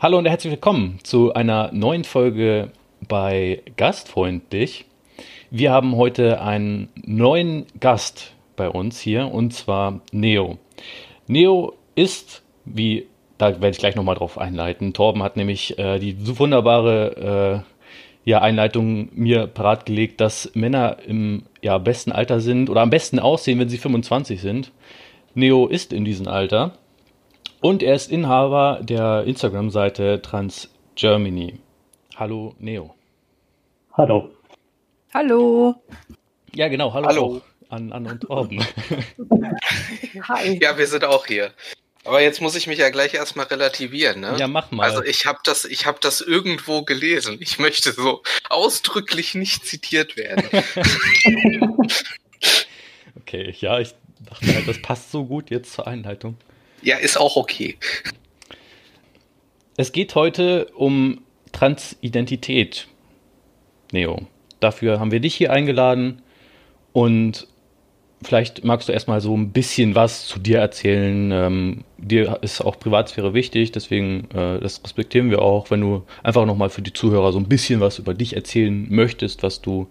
Hallo und herzlich willkommen zu einer neuen Folge bei Gastfreundlich. Wir haben heute einen neuen Gast bei uns hier und zwar Neo. Neo ist, wie, da werde ich gleich nochmal drauf einleiten. Torben hat nämlich äh, die so wunderbare äh, ja, Einleitung mir parat gelegt, dass Männer im ja, besten Alter sind oder am besten aussehen, wenn sie 25 sind. Neo ist in diesem Alter und er ist Inhaber der Instagram-Seite Trans Germany. Hallo Neo. Hallo. Hallo. Ja, genau. Hallo, hallo. an Anne und Torben. Hi. Ja, wir sind auch hier. Aber jetzt muss ich mich ja gleich erstmal relativieren, ne? Ja, mach mal. Also ich habe das, ich habe das irgendwo gelesen. Ich möchte so ausdrücklich nicht zitiert werden. okay, ja, ich dachte halt, das passt so gut jetzt zur Einleitung. Ja, ist auch okay. Es geht heute um Transidentität, Neo. Dafür haben wir dich hier eingeladen und vielleicht magst du erstmal so ein bisschen was zu dir erzählen. Ähm, dir ist auch Privatsphäre wichtig, deswegen äh, das respektieren wir auch, wenn du einfach nochmal für die Zuhörer so ein bisschen was über dich erzählen möchtest, was du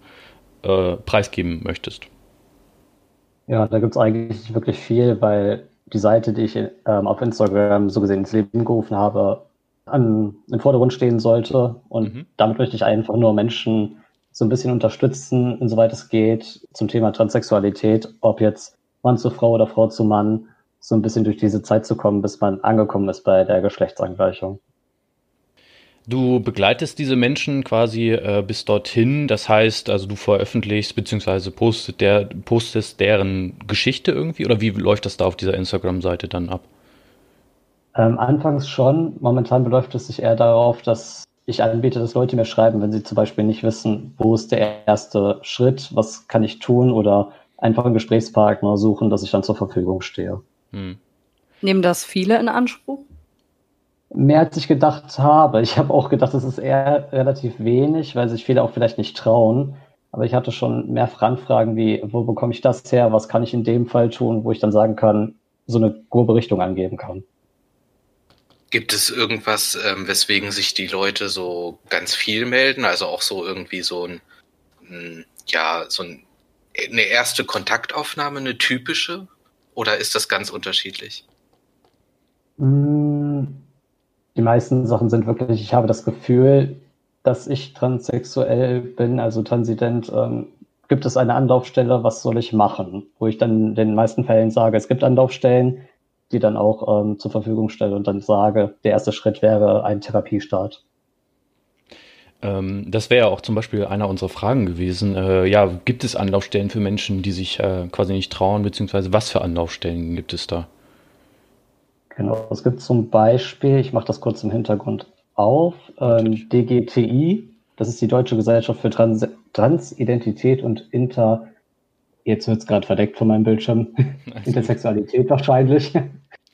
äh, preisgeben möchtest. Ja, da gibt es eigentlich wirklich viel, weil die Seite, die ich ähm, auf Instagram so gesehen ins Leben gerufen habe, an, im Vordergrund stehen sollte. Und mhm. damit möchte ich einfach nur Menschen so ein bisschen unterstützen, insoweit es geht, zum Thema Transsexualität, ob jetzt Mann zu Frau oder Frau zu Mann, so ein bisschen durch diese Zeit zu kommen, bis man angekommen ist bei der Geschlechtsangleichung. Du begleitest diese Menschen quasi äh, bis dorthin, das heißt, also du veröffentlichst bzw. Postet der, postest deren Geschichte irgendwie oder wie läuft das da auf dieser Instagram-Seite dann ab? Ähm, anfangs schon. Momentan beläuft es sich eher darauf, dass ich anbiete, dass Leute mir schreiben, wenn sie zum Beispiel nicht wissen, wo ist der erste Schritt, was kann ich tun oder einfach einen Gesprächspartner suchen, dass ich dann zur Verfügung stehe. Hm. Nehmen das viele in Anspruch? Mehr als ich gedacht habe. Ich habe auch gedacht, es ist eher relativ wenig, weil sich viele auch vielleicht nicht trauen. Aber ich hatte schon mehr Anfragen wie, wo bekomme ich das her? Was kann ich in dem Fall tun, wo ich dann sagen kann, so eine grobe Richtung angeben kann. Gibt es irgendwas, ähm, weswegen sich die Leute so ganz viel melden? Also auch so irgendwie so ein, ein ja, so ein, eine erste Kontaktaufnahme, eine typische? Oder ist das ganz unterschiedlich? Mmh die meisten Sachen sind wirklich, ich habe das Gefühl, dass ich transsexuell bin, also transident. Ähm, gibt es eine Anlaufstelle, was soll ich machen? Wo ich dann in den meisten Fällen sage, es gibt Anlaufstellen, die dann auch ähm, zur Verfügung stelle und dann sage, der erste Schritt wäre ein Therapiestart. Ähm, das wäre ja auch zum Beispiel einer unserer Fragen gewesen. Äh, ja, gibt es Anlaufstellen für Menschen, die sich äh, quasi nicht trauen, beziehungsweise was für Anlaufstellen gibt es da? Genau, es gibt zum Beispiel, ich mache das kurz im Hintergrund auf, ähm, DGTI, das ist die Deutsche Gesellschaft für Trans Transidentität und Inter, jetzt wird es gerade verdeckt von meinem Bildschirm, Intersexualität wahrscheinlich.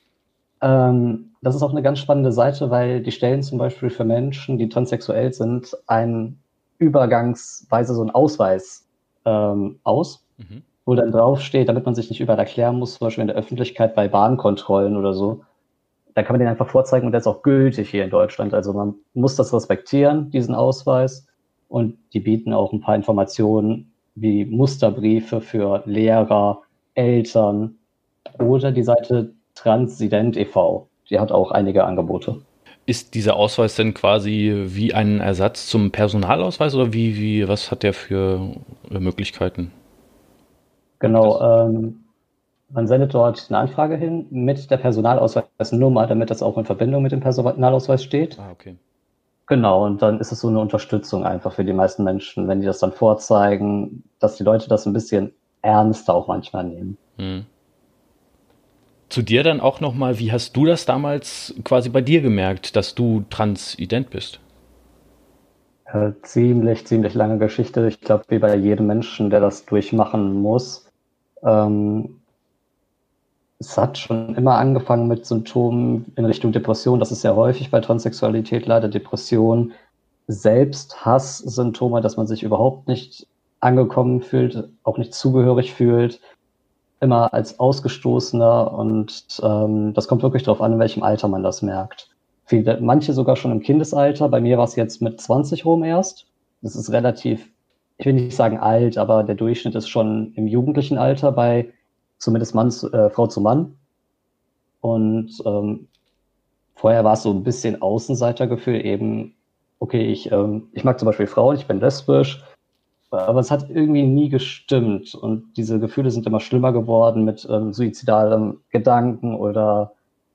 ähm, das ist auch eine ganz spannende Seite, weil die stellen zum Beispiel für Menschen, die transsexuell sind, einen übergangsweise so einen Ausweis ähm, aus, mhm. wo dann draufsteht, damit man sich nicht überall erklären muss, zum Beispiel in der Öffentlichkeit bei Bahnkontrollen oder so, da kann man den einfach vorzeigen und der ist auch gültig hier in Deutschland. Also man muss das respektieren, diesen Ausweis. Und die bieten auch ein paar Informationen wie Musterbriefe für Lehrer, Eltern oder die Seite Transident e.V. Die hat auch einige Angebote. Ist dieser Ausweis denn quasi wie ein Ersatz zum Personalausweis oder wie, wie was hat der für Möglichkeiten? Genau, ähm, man sendet dort eine Anfrage hin mit der Personalausweisnummer, damit das auch in Verbindung mit dem Personalausweis steht. Ah, okay. Genau, und dann ist es so eine Unterstützung einfach für die meisten Menschen, wenn die das dann vorzeigen, dass die Leute das ein bisschen ernster auch manchmal nehmen. Hm. Zu dir dann auch nochmal, wie hast du das damals quasi bei dir gemerkt, dass du transident bist? Äh, ziemlich, ziemlich lange Geschichte. Ich glaube, wie bei jedem Menschen, der das durchmachen muss. Ähm, es hat schon immer angefangen mit Symptomen in Richtung Depression. Das ist sehr häufig bei Transsexualität leider Depression. Selbst Hasssymptome, dass man sich überhaupt nicht angekommen fühlt, auch nicht zugehörig fühlt, immer als Ausgestoßener und ähm, das kommt wirklich darauf an, in welchem Alter man das merkt. viele, manche sogar schon im Kindesalter. Bei mir war es jetzt mit 20 rum erst. Das ist relativ, ich will nicht sagen alt, aber der Durchschnitt ist schon im jugendlichen Alter bei zumindest Mann, äh, Frau zu Mann. Und ähm, vorher war es so ein bisschen Außenseitergefühl, eben, okay, ich, ähm, ich mag zum Beispiel Frauen, ich bin lesbisch, aber es hat irgendwie nie gestimmt. Und diese Gefühle sind immer schlimmer geworden mit ähm, suizidalem Gedanken oder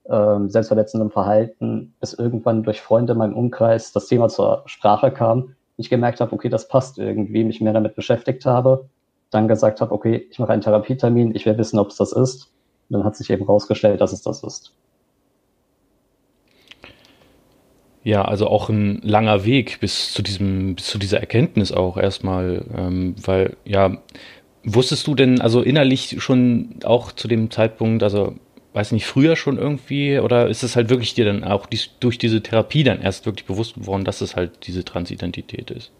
ähm, selbstverletzendem Verhalten, bis irgendwann durch Freunde in meinem Umkreis das Thema zur Sprache kam. Ich gemerkt habe, okay, das passt irgendwie, mich mehr damit beschäftigt habe, dann gesagt habe, okay, ich mache einen Therapietermin, ich will wissen, ob es das ist. Und dann hat sich eben rausgestellt, dass es das ist. Ja, also auch ein langer Weg bis zu diesem, bis zu dieser Erkenntnis auch erstmal, ähm, weil ja, wusstest du denn also innerlich schon auch zu dem Zeitpunkt, also weiß nicht, früher schon irgendwie oder ist es halt wirklich dir dann auch dies, durch diese Therapie dann erst wirklich bewusst geworden, dass es halt diese Transidentität ist?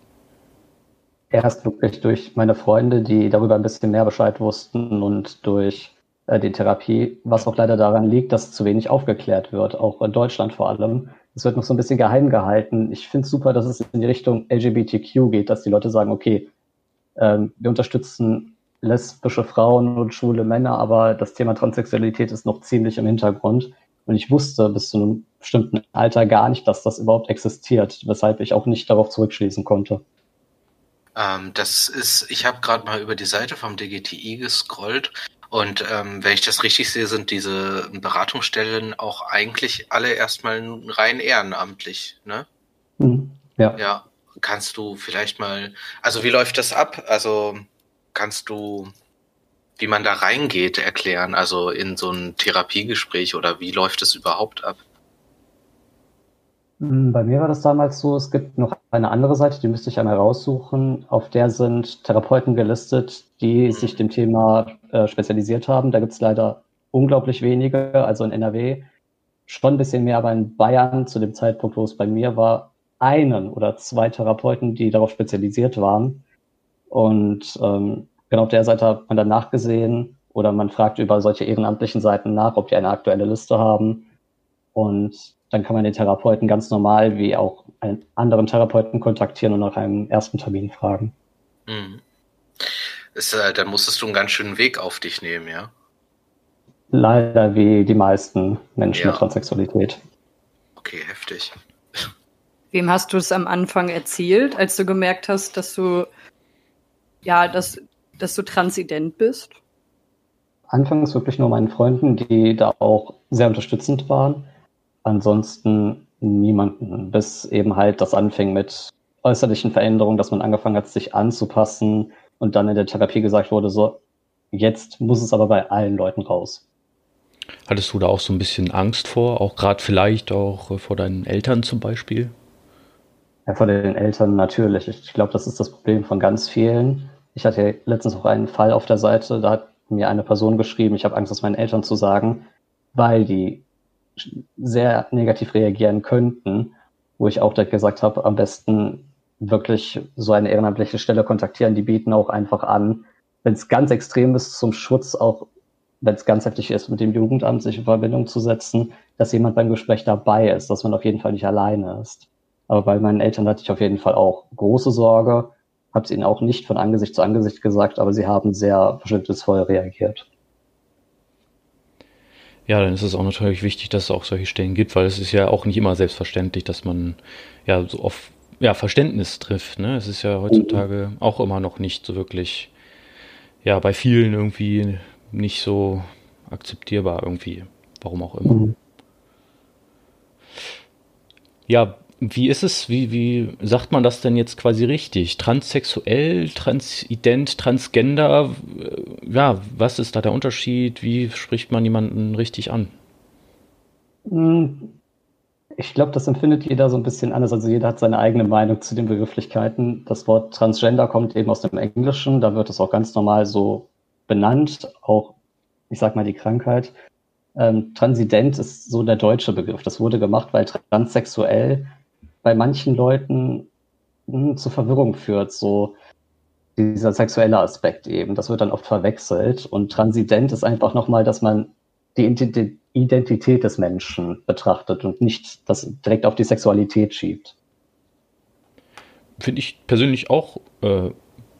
Erst wirklich durch meine Freunde, die darüber ein bisschen mehr Bescheid wussten und durch äh, die Therapie, was auch leider daran liegt, dass zu wenig aufgeklärt wird, auch in Deutschland vor allem es wird noch so ein bisschen geheim gehalten. Ich finde es super, dass es in die Richtung LGBTQ geht, dass die Leute sagen, okay, ähm, wir unterstützen lesbische Frauen und schwule Männer, aber das Thema Transsexualität ist noch ziemlich im Hintergrund. Und ich wusste bis zu einem bestimmten Alter gar nicht, dass das überhaupt existiert, weshalb ich auch nicht darauf zurückschließen konnte. Ähm, das ist, ich habe gerade mal über die Seite vom DGTI gescrollt und ähm, wenn ich das richtig sehe, sind diese Beratungsstellen auch eigentlich alle erstmal rein ehrenamtlich, ne? Mhm. Ja. Ja. Kannst du vielleicht mal, also wie läuft das ab? Also kannst du, wie man da reingeht, erklären, also in so ein Therapiegespräch oder wie läuft es überhaupt ab? Hm, bei mir war das damals so, es gibt noch eine andere Seite, die müsste ich einmal raussuchen. Auf der sind Therapeuten gelistet, die sich dem Thema äh, spezialisiert haben. Da gibt es leider unglaublich wenige, also in NRW schon ein bisschen mehr, aber in Bayern zu dem Zeitpunkt, wo es bei mir war, einen oder zwei Therapeuten, die darauf spezialisiert waren. Und ähm, genau auf der Seite hat man dann nachgesehen oder man fragt über solche ehrenamtlichen Seiten nach, ob die eine aktuelle Liste haben. Und dann kann man den Therapeuten ganz normal wie auch einen anderen Therapeuten kontaktieren und nach einem ersten Termin fragen. Mhm. Ist, äh, dann musstest du einen ganz schönen Weg auf dich nehmen, ja? Leider wie die meisten Menschen ja. mit Transsexualität. Okay, heftig. Wem hast du es am Anfang erzählt, als du gemerkt hast, dass du ja, dass, dass du transident bist? Anfangs wirklich nur meinen Freunden, die da auch sehr unterstützend waren ansonsten niemanden, bis eben halt das anfing mit äußerlichen Veränderungen, dass man angefangen hat, sich anzupassen und dann in der Therapie gesagt wurde, so, jetzt muss es aber bei allen Leuten raus. Hattest du da auch so ein bisschen Angst vor, auch gerade vielleicht auch äh, vor deinen Eltern zum Beispiel? Ja, vor den Eltern natürlich. Ich glaube, das ist das Problem von ganz vielen. Ich hatte letztens auch einen Fall auf der Seite, da hat mir eine Person geschrieben, ich habe Angst, das meinen Eltern zu sagen, weil die sehr negativ reagieren könnten, wo ich auch direkt gesagt habe, am besten wirklich so eine ehrenamtliche Stelle kontaktieren. Die bieten auch einfach an, wenn es ganz extrem ist, zum Schutz auch, wenn es ganz heftig ist, mit dem Jugendamt sich in Verbindung zu setzen, dass jemand beim Gespräch dabei ist, dass man auf jeden Fall nicht alleine ist. Aber bei meinen Eltern hatte ich auf jeden Fall auch große Sorge, habe es ihnen auch nicht von Angesicht zu Angesicht gesagt, aber sie haben sehr verständnisvoll reagiert. Ja, dann ist es auch natürlich wichtig, dass es auch solche Stellen gibt, weil es ist ja auch nicht immer selbstverständlich, dass man ja so auf ja, Verständnis trifft. Ne? Es ist ja heutzutage auch immer noch nicht so wirklich, ja, bei vielen irgendwie nicht so akzeptierbar irgendwie, warum auch immer. Mhm. Ja, wie ist es, wie, wie sagt man das denn jetzt quasi richtig? Transsexuell, transident, transgender? Äh, ja, was ist da der Unterschied? Wie spricht man jemanden richtig an? Hm, ich glaube, das empfindet jeder so ein bisschen anders. Also jeder hat seine eigene Meinung zu den Begrifflichkeiten. Das Wort Transgender kommt eben aus dem Englischen. Da wird es auch ganz normal so benannt. Auch, ich sag mal, die Krankheit. Ähm, Transident ist so der deutsche Begriff. Das wurde gemacht, weil transsexuell bei manchen Leuten mh, hm, zu Verwirrung führt, so dieser sexuelle Aspekt eben. Das wird dann oft verwechselt. Und Transident ist einfach nochmal, dass man die Identität des Menschen betrachtet und nicht das direkt auf die Sexualität schiebt. Finde ich persönlich auch, äh,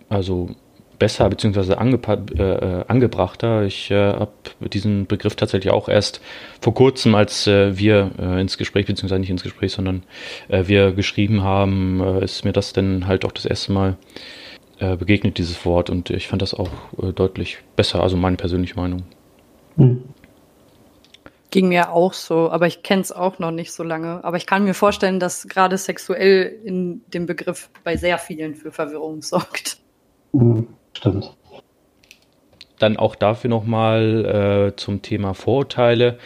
also besser bzw. Äh, äh, angebrachter. Ich äh, habe diesen Begriff tatsächlich auch erst vor kurzem, als äh, wir äh, ins Gespräch, beziehungsweise nicht ins Gespräch, sondern äh, wir geschrieben haben, äh, ist mir das dann halt auch das erste Mal äh, begegnet, dieses Wort. Und ich fand das auch äh, deutlich besser, also meine persönliche Meinung. Hm. Ging mir auch so, aber ich kenne es auch noch nicht so lange. Aber ich kann mir vorstellen, dass gerade sexuell in dem Begriff bei sehr vielen für Verwirrung sorgt. Mhm. Stimmt. Dann auch dafür nochmal äh, zum Thema Vorurteile.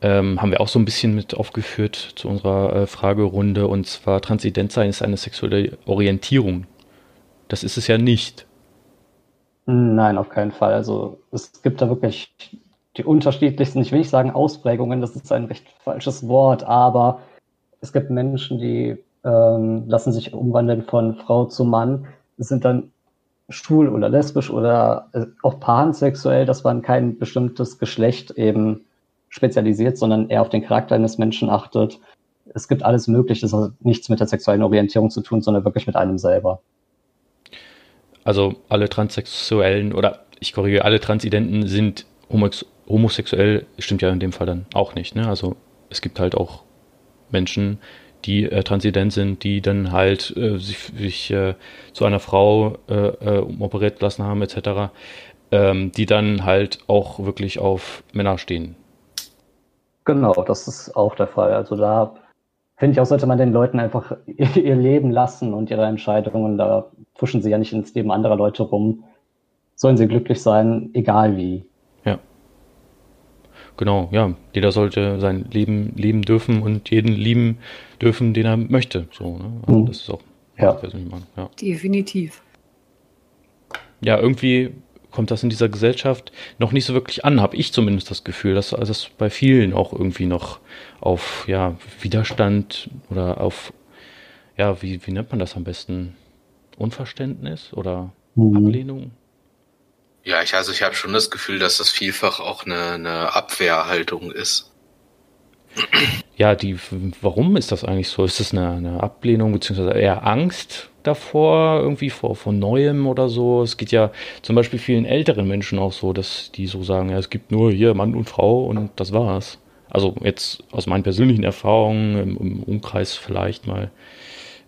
Ähm, haben wir auch so ein bisschen mit aufgeführt zu unserer äh, Fragerunde. Und zwar Transident sein ist eine sexuelle Orientierung. Das ist es ja nicht. Nein, auf keinen Fall. Also es gibt da wirklich die unterschiedlichsten, ich will nicht sagen Ausprägungen, das ist ein recht falsches Wort, aber es gibt Menschen, die ähm, lassen sich umwandeln von Frau zu Mann, sind dann schwul oder lesbisch oder äh, auch pansexuell, dass man kein bestimmtes Geschlecht eben spezialisiert, sondern eher auf den Charakter eines Menschen achtet. Es gibt alles Mögliche, das hat nichts mit der sexuellen Orientierung zu tun, sondern wirklich mit einem selber. Also alle Transsexuellen oder ich korrigiere, alle Transidenten sind homosexuell, stimmt ja in dem Fall dann auch nicht. Ne? Also es gibt halt auch Menschen, die äh, transident sind, die dann halt äh, sich, sich äh, zu einer Frau äh, äh, operiert lassen haben, etc., ähm, die dann halt auch wirklich auf Männer stehen. Genau, das ist auch der Fall. Also da finde ich auch, sollte man den Leuten einfach ihr Leben lassen und ihre Entscheidungen. Da pfuschen sie ja nicht ins Leben anderer Leute rum. Sollen sie glücklich sein, egal wie. Genau, ja. Jeder sollte sein Leben leben dürfen und jeden lieben dürfen, den er möchte. So, ne? Also mhm. Das ist auch ja. Ja. Definitiv. Ja, irgendwie kommt das in dieser Gesellschaft noch nicht so wirklich an, habe ich zumindest das Gefühl, dass also das bei vielen auch irgendwie noch auf ja, Widerstand oder auf, ja, wie, wie nennt man das am besten? Unverständnis oder mhm. Ablehnung? Ja, ich, also ich habe schon das Gefühl, dass das vielfach auch eine, eine Abwehrhaltung ist. Ja, die, warum ist das eigentlich so? Ist das eine, eine Ablehnung beziehungsweise eher Angst davor, irgendwie vor, vor Neuem oder so? Es geht ja zum Beispiel vielen älteren Menschen auch so, dass die so sagen, ja, es gibt nur hier Mann und Frau und das war's. Also jetzt aus meinen persönlichen Erfahrungen im, im Umkreis vielleicht mal.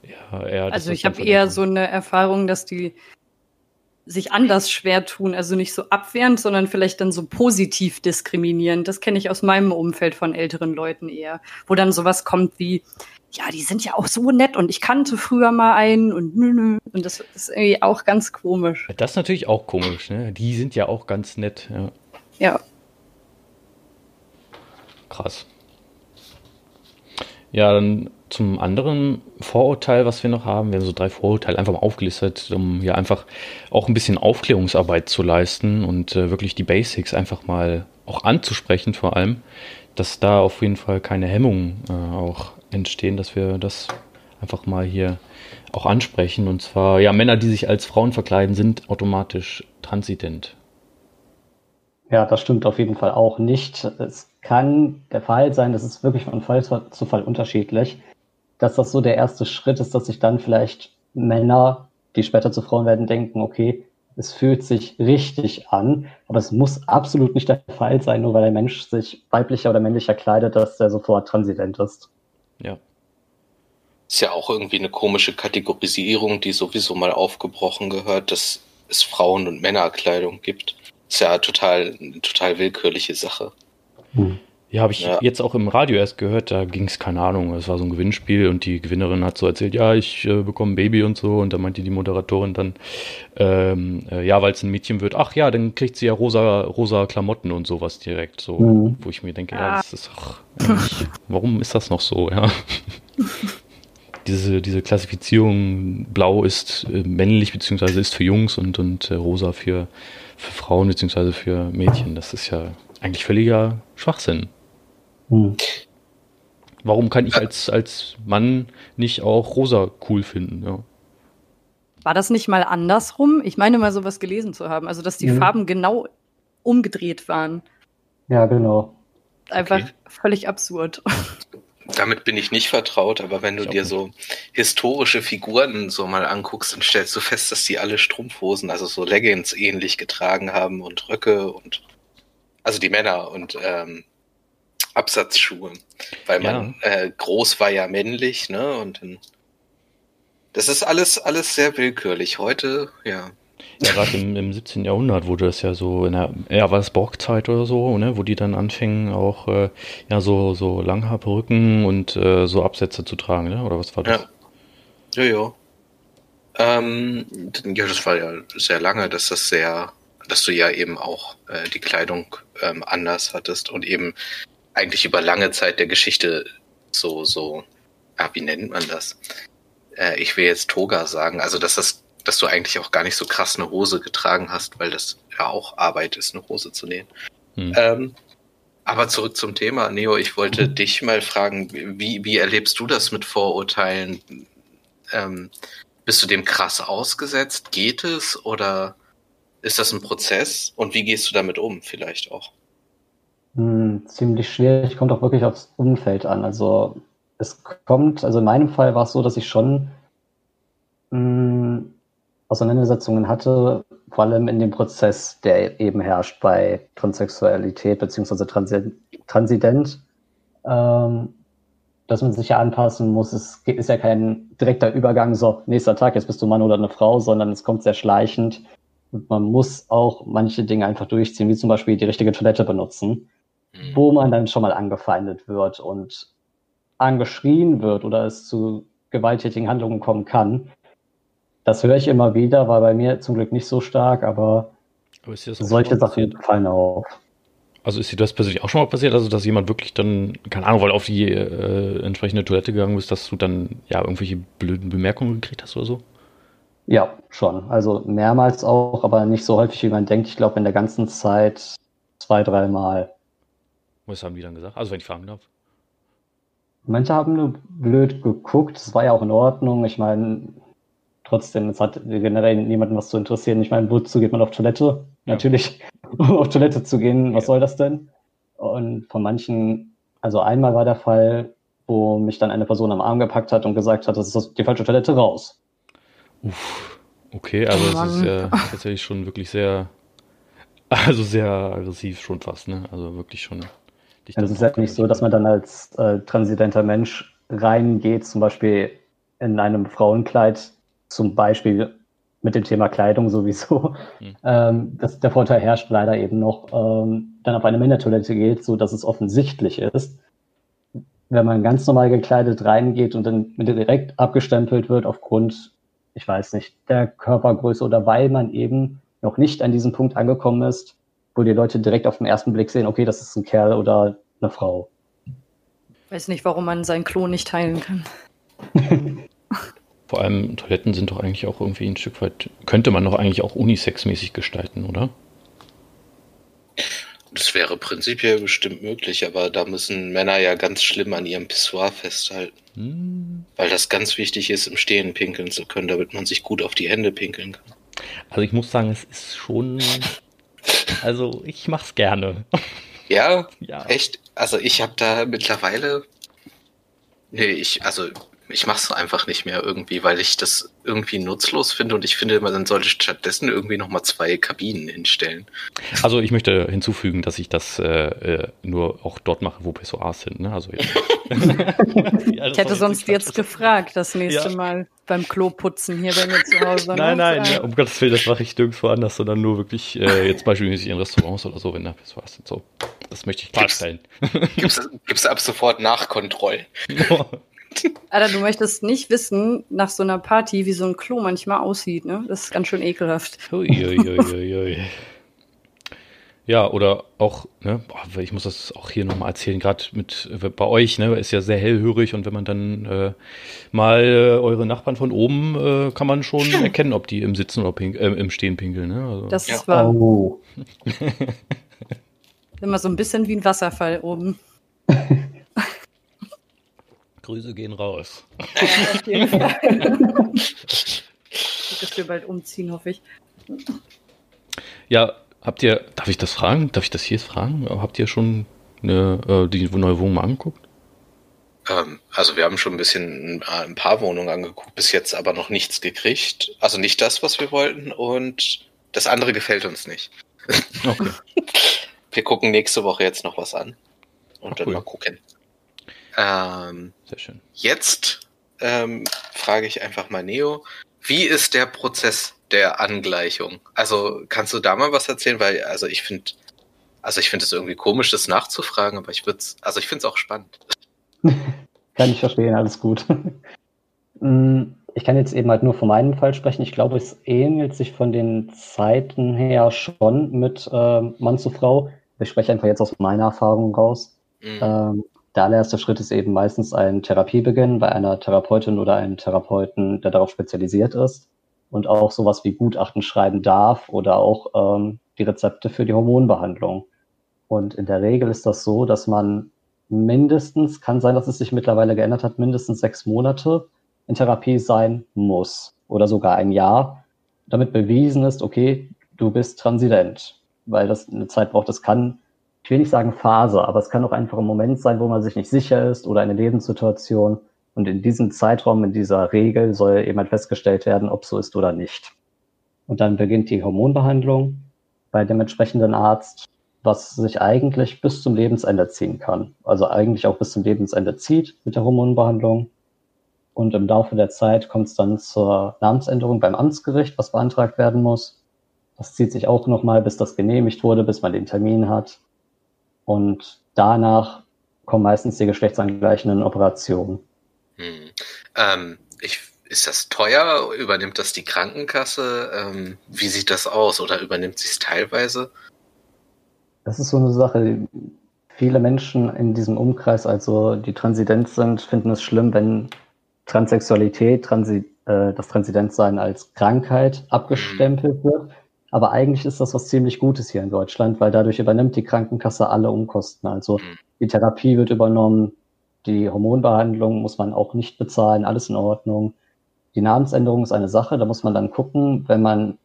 Ja, eher, also ich habe eher so eine Erfahrung, dass die sich anders schwer tun, also nicht so abwehrend, sondern vielleicht dann so positiv diskriminierend. Das kenne ich aus meinem Umfeld von älteren Leuten eher, wo dann sowas kommt wie, ja, die sind ja auch so nett und ich kannte früher mal einen und nö, nö. Und das ist irgendwie auch ganz komisch. Das ist natürlich auch komisch, ne? Die sind ja auch ganz nett, ja. Ja. Krass. Ja, dann zum anderen Vorurteil, was wir noch haben. Wir haben so drei Vorurteile einfach mal aufgelistet, um hier einfach auch ein bisschen Aufklärungsarbeit zu leisten und äh, wirklich die Basics einfach mal auch anzusprechen, vor allem, dass da auf jeden Fall keine Hemmungen äh, auch entstehen, dass wir das einfach mal hier auch ansprechen. Und zwar, ja, Männer, die sich als Frauen verkleiden, sind automatisch transident. Ja, das stimmt auf jeden Fall auch nicht. Es kann der Fall sein, das ist wirklich von Fall zu Fall unterschiedlich dass das so der erste Schritt ist, dass sich dann vielleicht Männer, die später zu Frauen werden, denken, okay, es fühlt sich richtig an, aber es muss absolut nicht der Fall sein, nur weil der Mensch sich weiblicher oder männlicher kleidet, dass er sofort transident ist. Ja. Ist ja auch irgendwie eine komische Kategorisierung, die sowieso mal aufgebrochen gehört, dass es Frauen- und Männerkleidung gibt. Ist ja total, eine total willkürliche Sache. Hm. Ja, habe ich ja. jetzt auch im Radio erst gehört, da ging es, keine Ahnung, es war so ein Gewinnspiel und die Gewinnerin hat so erzählt, ja, ich äh, bekomme ein Baby und so und da meinte die Moderatorin dann, ähm, äh, ja, weil es ein Mädchen wird, ach ja, dann kriegt sie ja rosa, rosa Klamotten und sowas direkt, so, mhm. wo ich mir denke, ja, das ist ach, warum ist das noch so, ja. diese, diese Klassifizierung, blau ist äh, männlich beziehungsweise ist für Jungs und, und äh, rosa für, für Frauen beziehungsweise für Mädchen, das ist ja eigentlich völliger Schwachsinn. Hm. Warum kann ich als, als Mann nicht auch rosa cool finden? Ja. War das nicht mal andersrum? Ich meine mal sowas gelesen zu haben, also dass die mhm. Farben genau umgedreht waren. Ja, genau. einfach okay. völlig absurd. Damit bin ich nicht vertraut, aber wenn du dir so historische Figuren so mal anguckst, dann stellst du fest, dass die alle Strumpfhosen, also so Leggings ähnlich getragen haben und Röcke und also die Männer und ähm, Absatzschuhe. Weil man ja. äh, groß war ja männlich, ne? Und dann das ist alles, alles sehr willkürlich. Heute, ja, ja, gerade im, im 17. Jahrhundert wurde das ja so, in der, ja, war es Borgzeit oder so, ne, wo die dann anfingen, auch äh, ja, so, so Langhaarperücken und äh, so Absätze zu tragen, ne? Oder was war das? Ja, ja. ja. Ähm, ja, das war ja sehr lange, dass das sehr, dass du ja eben auch äh, die Kleidung ähm, anders hattest und eben eigentlich über lange Zeit der Geschichte so, so, ja, wie nennt man das? Äh, ich will jetzt Toga sagen, also dass das dass du eigentlich auch gar nicht so krass eine Hose getragen hast, weil das ja auch Arbeit ist, eine Hose zu nähen. Hm. Ähm, aber zurück zum Thema, Neo, ich wollte mhm. dich mal fragen, wie, wie erlebst du das mit Vorurteilen? Ähm, bist du dem krass ausgesetzt? Geht es oder ist das ein Prozess? Und wie gehst du damit um, vielleicht auch? Hm, ziemlich schwierig, kommt auch wirklich aufs Umfeld an. Also es kommt, also in meinem Fall war es so, dass ich schon hm, Auseinandersetzungen hatte, vor allem in dem Prozess, der eben herrscht bei Transsexualität beziehungsweise Transi Transident, ähm, dass man sich ja anpassen muss. Es ist ja kein direkter Übergang, so nächster Tag, jetzt bist du Mann oder eine Frau, sondern es kommt sehr schleichend. Und man muss auch manche Dinge einfach durchziehen, wie zum Beispiel die richtige Toilette benutzen, mhm. wo man dann schon mal angefeindet wird und angeschrien wird oder es zu gewalttätigen Handlungen kommen kann. Das höre ich immer wieder, war bei mir zum Glück nicht so stark, aber, aber solche Sachen fallen auf. Also ist dir das persönlich auch schon mal passiert, also dass jemand wirklich dann, keine Ahnung, weil auf die äh, entsprechende Toilette gegangen bist, dass du dann ja irgendwelche blöden Bemerkungen gekriegt hast oder so? Ja, schon. Also mehrmals auch, aber nicht so häufig, wie man denkt. Ich glaube in der ganzen Zeit zwei, dreimal. Was haben die dann gesagt? Also wenn ich fragen darf. Manche haben nur blöd geguckt, das war ja auch in Ordnung. Ich meine, trotzdem, es hat generell niemanden was zu interessieren. Ich meine, wozu geht man auf Toilette? Ja. Natürlich, um auf Toilette zu gehen, was ja. soll das denn? Und von manchen, also einmal war der Fall, wo mich dann eine Person am Arm gepackt hat und gesagt hat, das ist die falsche Toilette raus. Uff, okay, also oh es ist ja tatsächlich schon wirklich sehr, also sehr aggressiv schon fast, ne? Also wirklich schon. Also es ist ja nicht so, dass man dann als äh, transidenter Mensch reingeht, zum Beispiel in einem Frauenkleid zum Beispiel mit dem Thema Kleidung sowieso. Mhm. Ähm, das, der Vorteil herrscht leider eben noch, ähm, dann auf eine Männertoilette geht, so dass es offensichtlich ist. Wenn man ganz normal gekleidet reingeht und dann direkt abgestempelt wird aufgrund, ich weiß nicht, der Körpergröße oder weil man eben noch nicht an diesem Punkt angekommen ist, wo die Leute direkt auf den ersten Blick sehen, okay, das ist ein Kerl oder eine Frau. Weiß nicht, warum man sein Klo nicht teilen kann. Vor allem Toiletten sind doch eigentlich auch irgendwie ein Stück weit, könnte man doch eigentlich auch unisex-mäßig gestalten, oder? Das wäre prinzipiell bestimmt möglich, aber da müssen Männer ja ganz schlimm an ihrem Pissoir festhalten. Hm. Weil das ganz wichtig ist, im Stehen pinkeln zu können, damit man sich gut auf die Hände pinkeln kann. Also ich muss sagen, es ist schon. Also ich mach's gerne. Ja? ja. Echt? Also ich habe da mittlerweile. Nee, ich, also ich mache es einfach nicht mehr irgendwie, weil ich das irgendwie nutzlos finde und ich finde, man sollte stattdessen irgendwie nochmal zwei Kabinen hinstellen. Also ich möchte hinzufügen, dass ich das äh, äh nur auch dort mache, wo Pessoas sind. Ne? Also, ja, ich hätte sonst jetzt gefragt, das nächste ja. Mal beim Kloputzen hier bei mir zu Hause. Ne? Nein, nein, ja, um Gottes Willen, das mache ich nirgendwo anders, sondern nur wirklich äh, jetzt beispielsweise in Restaurants oder so, wenn da Pessoas sind. So, das möchte ich klarstellen. Gibt es ab sofort Nachkontrollen? Alter, du möchtest nicht wissen, nach so einer Party, wie so ein Klo manchmal aussieht, ne? Das ist ganz schön ekelhaft. Uiuiuiui. ja, oder auch, ne, boah, ich muss das auch hier nochmal erzählen, gerade mit äh, bei euch, ne, ist ja sehr hellhörig und wenn man dann äh, mal äh, eure Nachbarn von oben, äh, kann man schon erkennen, ob die im Sitzen oder pink, äh, im Stehen pinkeln, ne? Also. Das ja. war oh. immer so ein bisschen wie ein Wasserfall oben. Grüße gehen raus. Auf jeden Fall. dass wir bald umziehen, hoffe ich. Ja, habt ihr, darf ich das fragen? Darf ich das hier fragen? Habt ihr schon eine, äh, die neue Wohnung mal angeguckt? Ähm, also wir haben schon ein bisschen äh, ein paar Wohnungen angeguckt, bis jetzt aber noch nichts gekriegt. Also nicht das, was wir wollten und das andere gefällt uns nicht. Okay. wir gucken nächste Woche jetzt noch was an und Ach, dann cool. mal gucken. Ähm, Sehr schön. Jetzt ähm, frage ich einfach mal Neo, wie ist der Prozess der Angleichung? Also kannst du da mal was erzählen? Weil, also ich finde, also ich finde es irgendwie komisch, das nachzufragen, aber ich würde also ich finde es auch spannend. kann ich verstehen, alles gut. Mm, ich kann jetzt eben halt nur von meinem Fall sprechen. Ich glaube, es ähnelt sich von den Zeiten her schon mit äh, Mann zu Frau. Ich spreche einfach jetzt aus meiner Erfahrung raus. Mhm. Ähm, der allererste Schritt ist eben meistens ein Therapiebeginn bei einer Therapeutin oder einem Therapeuten, der darauf spezialisiert ist und auch sowas wie Gutachten schreiben darf oder auch ähm, die Rezepte für die Hormonbehandlung. Und in der Regel ist das so, dass man mindestens, kann sein, dass es sich mittlerweile geändert hat, mindestens sechs Monate in Therapie sein muss oder sogar ein Jahr, damit bewiesen ist, okay, du bist transident, weil das eine Zeit braucht. Das kann ich will nicht sagen Phase, aber es kann auch einfach ein Moment sein, wo man sich nicht sicher ist oder eine Lebenssituation. Und in diesem Zeitraum, in dieser Regel soll eben halt festgestellt werden, ob so ist oder nicht. Und dann beginnt die Hormonbehandlung bei dem entsprechenden Arzt, was sich eigentlich bis zum Lebensende ziehen kann. Also eigentlich auch bis zum Lebensende zieht mit der Hormonbehandlung. Und im Laufe der Zeit kommt es dann zur Namensänderung beim Amtsgericht, was beantragt werden muss. Das zieht sich auch nochmal, bis das genehmigt wurde, bis man den Termin hat. Und danach kommen meistens die geschlechtsangleichenden Operationen. Hm. Ähm, ich, ist das teuer? Übernimmt das die Krankenkasse? Ähm, wie sieht das aus? Oder übernimmt sie es teilweise? Das ist so eine Sache. Viele Menschen in diesem Umkreis, also die transident sind, finden es schlimm, wenn Transsexualität, Transi äh, das Transidentsein als Krankheit abgestempelt mhm. wird. Aber eigentlich ist das was ziemlich Gutes hier in Deutschland, weil dadurch übernimmt die Krankenkasse alle Umkosten. Also mhm. die Therapie wird übernommen, die Hormonbehandlung muss man auch nicht bezahlen, alles in Ordnung. Die Namensänderung ist eine Sache, da muss man dann gucken, wenn man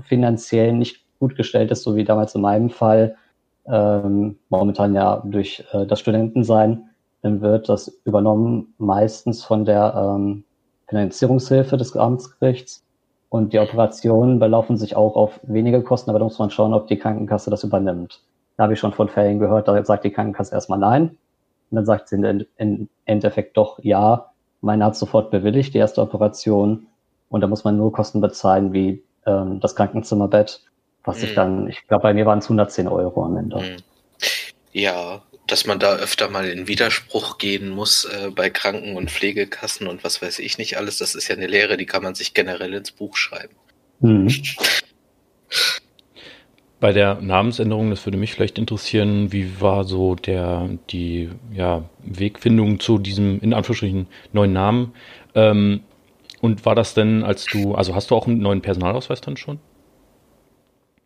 finanziell nicht gut gestellt ist, so wie damals in meinem Fall, ähm, momentan ja durch äh, das Studentensein, dann wird das übernommen meistens von der ähm, Finanzierungshilfe des Amtsgerichts und die Operationen belaufen sich auch auf wenige Kosten, aber da muss man schauen, ob die Krankenkasse das übernimmt. Da habe ich schon von Fällen gehört, da sagt die Krankenkasse erstmal nein. Und dann sagt sie im Endeffekt doch ja. Meine hat sofort bewilligt, die erste Operation. Und da muss man nur Kosten bezahlen, wie ähm, das Krankenzimmerbett, was mhm. dann, ich glaube, bei mir waren es 110 Euro am Ende. Mhm. Ja, dass man da öfter mal in Widerspruch gehen muss äh, bei Kranken- und Pflegekassen und was weiß ich nicht alles. Das ist ja eine Lehre, die kann man sich generell ins Buch schreiben. Mhm. Bei der Namensänderung, das würde mich vielleicht interessieren, wie war so der, die ja, Wegfindung zu diesem, in Anführungsstrichen, neuen Namen? Ähm, und war das denn, als du, also hast du auch einen neuen Personalausweis dann schon?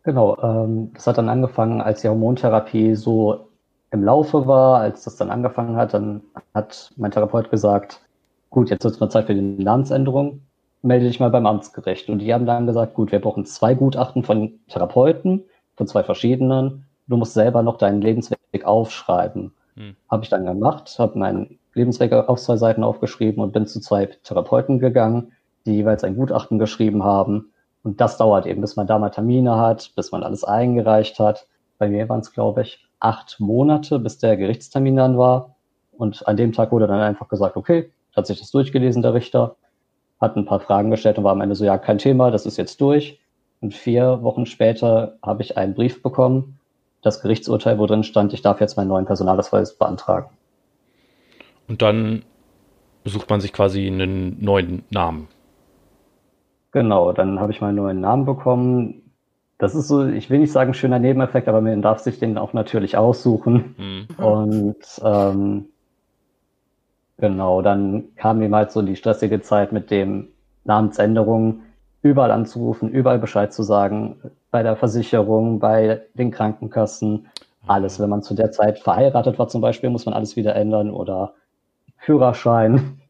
Genau, ähm, das hat dann angefangen, als die Hormontherapie so im Laufe war, als das dann angefangen hat, dann hat mein Therapeut gesagt, gut, jetzt wird es mal Zeit für die Namensänderung, melde dich mal beim Amtsgericht. Und die haben dann gesagt, gut, wir brauchen zwei Gutachten von Therapeuten, von zwei verschiedenen. Du musst selber noch deinen Lebensweg aufschreiben. Hm. Habe ich dann gemacht, habe meinen Lebensweg auf zwei Seiten aufgeschrieben und bin zu zwei Therapeuten gegangen, die jeweils ein Gutachten geschrieben haben. Und das dauert eben, bis man da mal Termine hat, bis man alles eingereicht hat. Bei mir waren es, glaube ich, acht Monate, bis der Gerichtstermin dann war. Und an dem Tag wurde dann einfach gesagt, okay, hat sich das durchgelesen, der Richter, hat ein paar Fragen gestellt und war am Ende so, ja, kein Thema, das ist jetzt durch. Und vier Wochen später habe ich einen Brief bekommen, das Gerichtsurteil, wo drin stand, ich darf jetzt meinen neuen Personalausweis beantragen. Und dann sucht man sich quasi einen neuen Namen. Genau, dann habe ich meinen neuen Namen bekommen das ist so, ich will nicht sagen schöner Nebeneffekt, aber man darf sich den auch natürlich aussuchen. Mhm. Und ähm, genau, dann kam eben halt so die stressige Zeit mit dem Namensänderung, überall anzurufen, überall Bescheid zu sagen, bei der Versicherung, bei den Krankenkassen, alles. Wenn man zu der Zeit verheiratet war zum Beispiel, muss man alles wieder ändern oder Führerschein.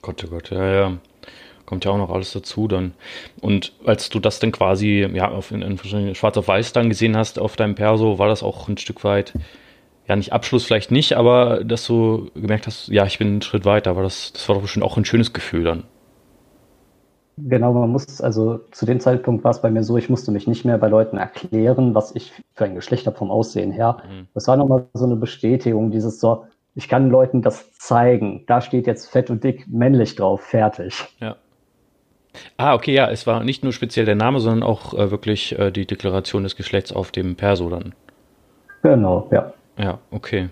Gott, oh Gott, ja, ja. Kommt ja auch noch alles dazu dann. Und als du das dann quasi, ja, auf, in, in Schwarz auf Weiß dann gesehen hast auf deinem Perso, war das auch ein Stück weit, ja, nicht Abschluss vielleicht nicht, aber dass du gemerkt hast, ja, ich bin einen Schritt weiter, aber das, das war doch bestimmt auch ein schönes Gefühl dann. Genau, man muss, also zu dem Zeitpunkt war es bei mir so, ich musste mich nicht mehr bei Leuten erklären, was ich für ein Geschlecht habe vom Aussehen her. Mhm. Das war nochmal so eine Bestätigung, dieses so, ich kann Leuten das zeigen. Da steht jetzt fett und dick männlich drauf, fertig. Ja. Ah, okay, ja, es war nicht nur speziell der Name, sondern auch äh, wirklich äh, die Deklaration des Geschlechts auf dem Perso dann. Genau, ja. Ja, okay.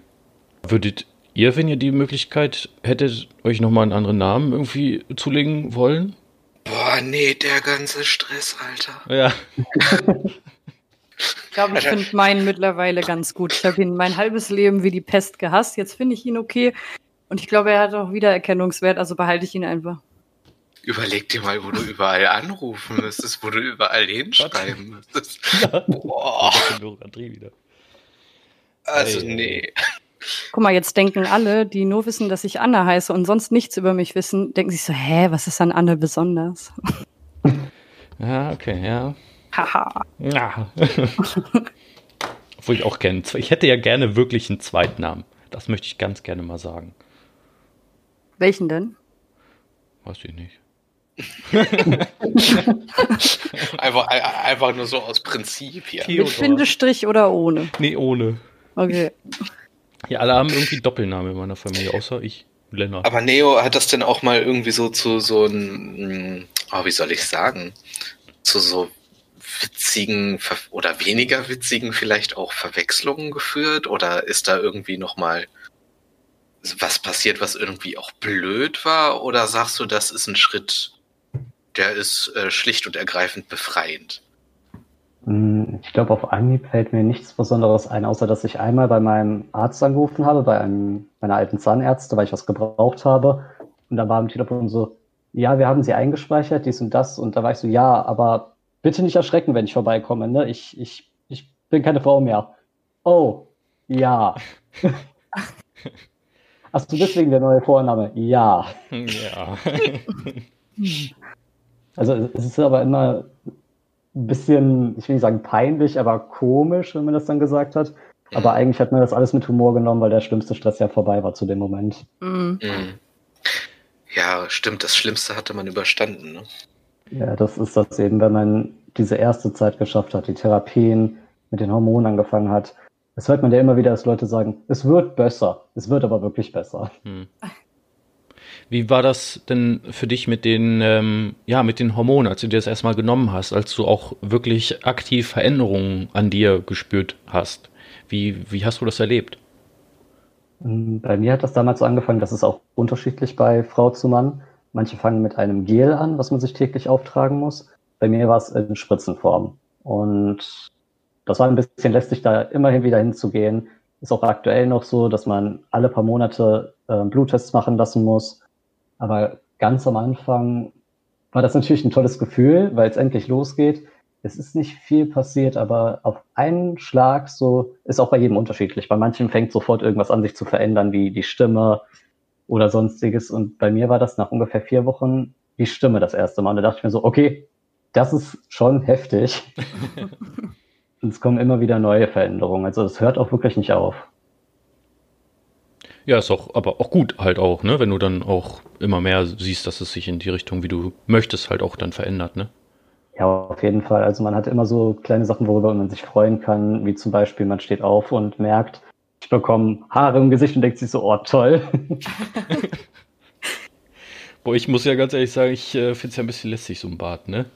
Würdet ihr, wenn ihr die Möglichkeit hättet, euch nochmal einen anderen Namen irgendwie zulegen wollen? Boah, nee, der ganze Stress, Alter. Ja. ich glaube, ich finde meinen mittlerweile ganz gut. Ich habe ihn mein halbes Leben wie die Pest gehasst. Jetzt finde ich ihn okay. Und ich glaube, er hat auch Wiedererkennungswert, also behalte ich ihn einfach. Überleg dir mal, wo du überall anrufen müsstest, wo du überall hinschreiben müsstest. Ja. Boah. Also, nee. Guck mal, jetzt denken alle, die nur wissen, dass ich Anne heiße und sonst nichts über mich wissen, denken sich so, hä, was ist an Anne besonders? Ja, okay, ja. Haha. ja. Obwohl ich auch gerne, ich hätte ja gerne wirklich einen Zweitnamen. Das möchte ich ganz gerne mal sagen. Welchen denn? Weiß ich nicht. einfach, einfach nur so aus Prinzip hier. Mit Bindestrich oder ohne? Nee, ohne. Okay. Ja, alle haben irgendwie Doppelnamen in meiner Familie, außer ich, Lennart. Aber Neo hat das denn auch mal irgendwie so zu so einem, oh, wie soll ich sagen, zu so witzigen oder weniger witzigen vielleicht auch Verwechslungen geführt? Oder ist da irgendwie nochmal was passiert, was irgendwie auch blöd war? Oder sagst du, das ist ein Schritt, der ist äh, schlicht und ergreifend befreiend? Hm, ich glaube, auf Anhieb fällt mir nichts Besonderes ein, außer dass ich einmal bei meinem Arzt angerufen habe, bei einem meiner alten Zahnärzte, weil ich was gebraucht habe. Und da war am Telefon so, ja, wir haben sie eingespeichert, dies und das. Und da war ich so, ja, aber bitte nicht erschrecken, wenn ich vorbeikomme. Ne? Ich, ich, ich bin keine Frau mehr. Oh, ja. Hast du deswegen der neue Vorname? Ja. Ja. also es ist aber immer ein bisschen, ich will nicht sagen peinlich, aber komisch, wenn man das dann gesagt hat. Aber mhm. eigentlich hat man das alles mit Humor genommen, weil der schlimmste Stress ja vorbei war zu dem Moment. Mhm. mhm. Ja, stimmt, das Schlimmste hatte man überstanden. Ne? Ja, das ist das eben, wenn man diese erste Zeit geschafft hat, die Therapien mit den Hormonen angefangen hat. Das hört man ja immer wieder, dass Leute sagen, es wird besser. Es wird aber wirklich besser. Hm. Wie war das denn für dich mit den, ähm, ja, mit den Hormonen, als du dir das erstmal genommen hast, als du auch wirklich aktiv Veränderungen an dir gespürt hast? Wie, wie hast du das erlebt? Ähm, bei mir hat das damals so angefangen, das ist auch unterschiedlich bei Frau zu Mann. Manche fangen mit einem Gel an, was man sich täglich auftragen muss. Bei mir war es in Spritzenform. Und das war ein bisschen lästig, da immerhin wieder hinzugehen. Ist auch aktuell noch so, dass man alle paar Monate äh, Bluttests machen lassen muss. Aber ganz am Anfang war das natürlich ein tolles Gefühl, weil es endlich losgeht. Es ist nicht viel passiert, aber auf einen Schlag so ist auch bei jedem unterschiedlich. Bei manchen fängt sofort irgendwas an, sich zu verändern, wie die Stimme oder sonstiges. Und bei mir war das nach ungefähr vier Wochen die Stimme das erste Mal. Und da dachte ich mir so, okay, das ist schon heftig. Und es kommen immer wieder neue Veränderungen. Also es hört auch wirklich nicht auf. Ja, ist auch, aber auch gut halt auch, ne? Wenn du dann auch immer mehr siehst, dass es sich in die Richtung, wie du möchtest, halt auch dann verändert, ne? Ja, auf jeden Fall. Also man hat immer so kleine Sachen, worüber man sich freuen kann, wie zum Beispiel, man steht auf und merkt, ich bekomme Haare im Gesicht und denkt sich so, oh toll. Boah, ich muss ja ganz ehrlich sagen, ich äh, finde es ja ein bisschen lästig, so ein Bart, ne?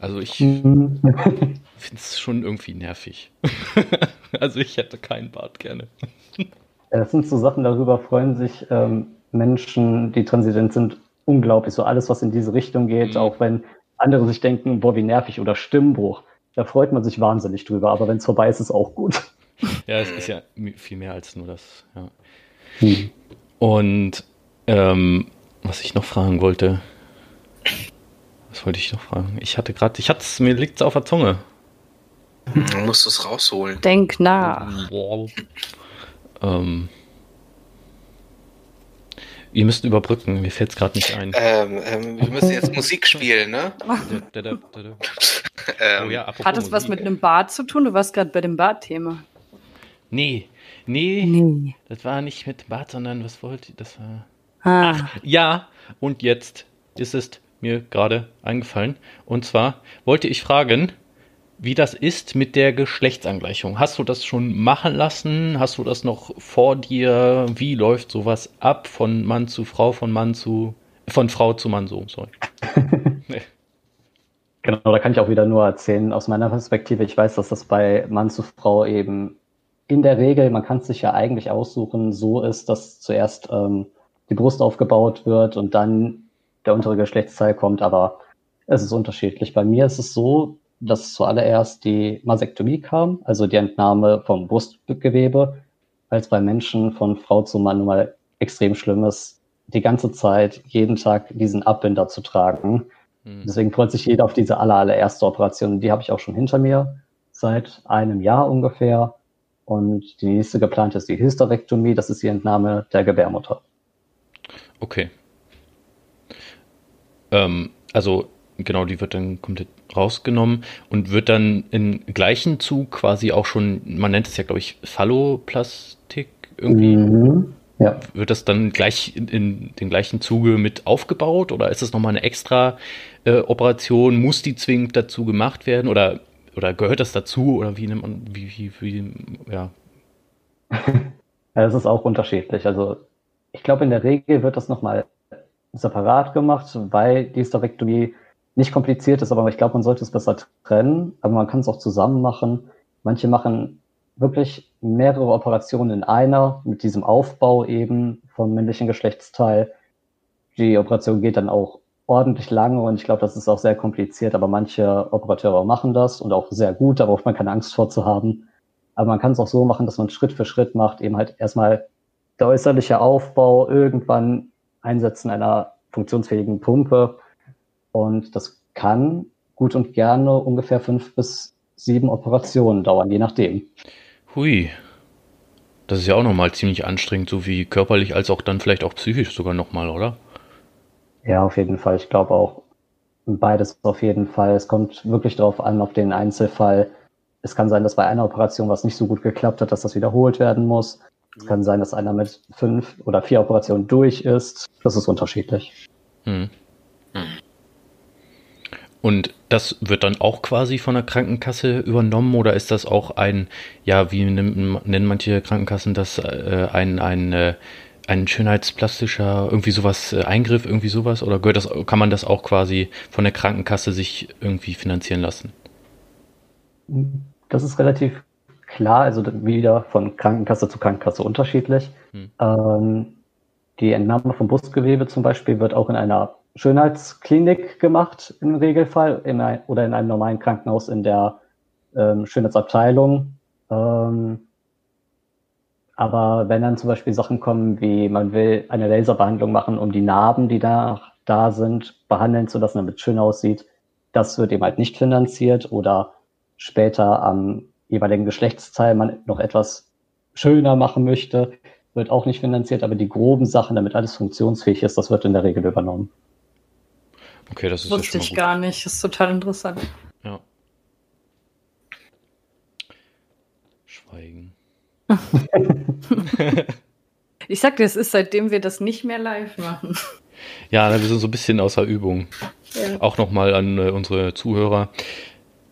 Also ich mhm. finde es schon irgendwie nervig. also ich hätte keinen Bart gerne. Das sind so Sachen, darüber freuen sich ähm, Menschen, die transident sind, unglaublich. So alles, was in diese Richtung geht, mhm. auch wenn andere sich denken, boah, wie nervig oder Stimmbruch. Da freut man sich wahnsinnig drüber, aber wenn es vorbei ist, ist es auch gut. Ja, es ist ja viel mehr als nur das. Ja. Mhm. Und ähm, was ich noch fragen wollte, was wollte ich noch fragen? Ich hatte gerade, ich hatte es, mir liegt es auf der Zunge. Du musst es rausholen. Denk nach. Wow. Ähm, ihr müsst überbrücken, mir fällt es gerade nicht ein. Ähm, ähm, wir müssen jetzt Musik spielen, ne? ähm, oh ja, Hat es was mit einem Bad zu tun? Du warst gerade bei dem Bad-Thema. Nee, Nee, nee, das war nicht mit Bart, sondern was wollte ich? Das war. Ah. Ach, ja, und jetzt ist es mir gerade eingefallen. Und zwar wollte ich fragen, wie das ist mit der Geschlechtsangleichung. Hast du das schon machen lassen? Hast du das noch vor dir? Wie läuft sowas ab von Mann zu Frau, von Mann zu von Frau zu Mann so, sorry. nee. Genau, da kann ich auch wieder nur erzählen aus meiner Perspektive. Ich weiß, dass das bei Mann zu Frau eben in der Regel, man kann es sich ja eigentlich aussuchen, so ist, dass zuerst ähm, die Brust aufgebaut wird und dann der untere Geschlechtsteil kommt, aber es ist unterschiedlich. Bei mir ist es so, dass zuallererst die Masektomie kam, also die Entnahme vom Brustgewebe, als bei Menschen von Frau zu Mann nun mal extrem schlimm ist, die ganze Zeit, jeden Tag diesen Abbinder zu tragen. Mhm. Deswegen freut sich jeder auf diese aller, allererste Operation. Die habe ich auch schon hinter mir, seit einem Jahr ungefähr. Und die nächste geplante ist die Hysterektomie, das ist die Entnahme der Gebärmutter. Okay. Ähm, also genau, die wird dann komplett rausgenommen und wird dann im gleichen Zug quasi auch schon, man nennt es ja, glaube ich, Phalloplastik irgendwie. Mhm. Ja. Wird das dann gleich in, in, den gleichen Zuge mit aufgebaut oder ist das nochmal eine extra äh, Operation? Muss die zwingend dazu gemacht werden oder, oder gehört das dazu oder wie nimmt man, wie, wie, wie ja. das ist auch unterschiedlich. Also ich glaube, in der Regel wird das nochmal separat gemacht, weil die Hysterektomie nicht kompliziert ist, aber ich glaube, man sollte es besser trennen, aber man kann es auch zusammen machen. Manche machen wirklich mehrere Operationen in einer mit diesem Aufbau eben vom männlichen Geschlechtsteil. Die Operation geht dann auch ordentlich lange und ich glaube, das ist auch sehr kompliziert, aber manche Operateure machen das und auch sehr gut, da braucht man keine Angst vor zu haben. Aber man kann es auch so machen, dass man Schritt für Schritt macht, eben halt erstmal der äußerliche Aufbau, irgendwann Einsetzen einer funktionsfähigen Pumpe und das kann gut und gerne ungefähr fünf bis sieben Operationen dauern, je nachdem. Hui. Das ist ja auch nochmal ziemlich anstrengend, so wie körperlich als auch dann vielleicht auch psychisch sogar nochmal, oder? Ja, auf jeden Fall. Ich glaube auch beides auf jeden Fall. Es kommt wirklich darauf an, auf den Einzelfall. Es kann sein, dass bei einer Operation was nicht so gut geklappt hat, dass das wiederholt werden muss. Es kann sein, dass einer mit fünf oder vier Operationen durch ist. Das ist unterschiedlich. Hm. Hm. Und das wird dann auch quasi von der Krankenkasse übernommen oder ist das auch ein, ja, wie nennen manche Krankenkassen das, äh, ein, ein, äh, ein schönheitsplastischer, irgendwie sowas, äh, Eingriff, irgendwie sowas? Oder gehört das, kann man das auch quasi von der Krankenkasse sich irgendwie finanzieren lassen? Das ist relativ klar, also wieder von Krankenkasse zu Krankenkasse unterschiedlich. Hm. Ähm, die Entnahme vom Brustgewebe zum Beispiel wird auch in einer Schönheitsklinik gemacht im Regelfall in ein, oder in einem normalen Krankenhaus in der ähm, Schönheitsabteilung. Ähm, aber wenn dann zum Beispiel Sachen kommen, wie man will eine Laserbehandlung machen, um die Narben, die da, da sind, behandeln zu lassen, damit es schön aussieht, das wird eben halt nicht finanziert oder später am jeweiligen Geschlechtsteil man noch etwas schöner machen möchte, wird auch nicht finanziert, aber die groben Sachen, damit alles funktionsfähig ist, das wird in der Regel übernommen. Okay, das ist Wusste ja ich gar nicht. Das ist total interessant. Ja. Schweigen. ich sag dir, es ist seitdem wir das nicht mehr live machen. Ja, wir sind so ein bisschen außer Übung. Ja. Auch nochmal an äh, unsere Zuhörer.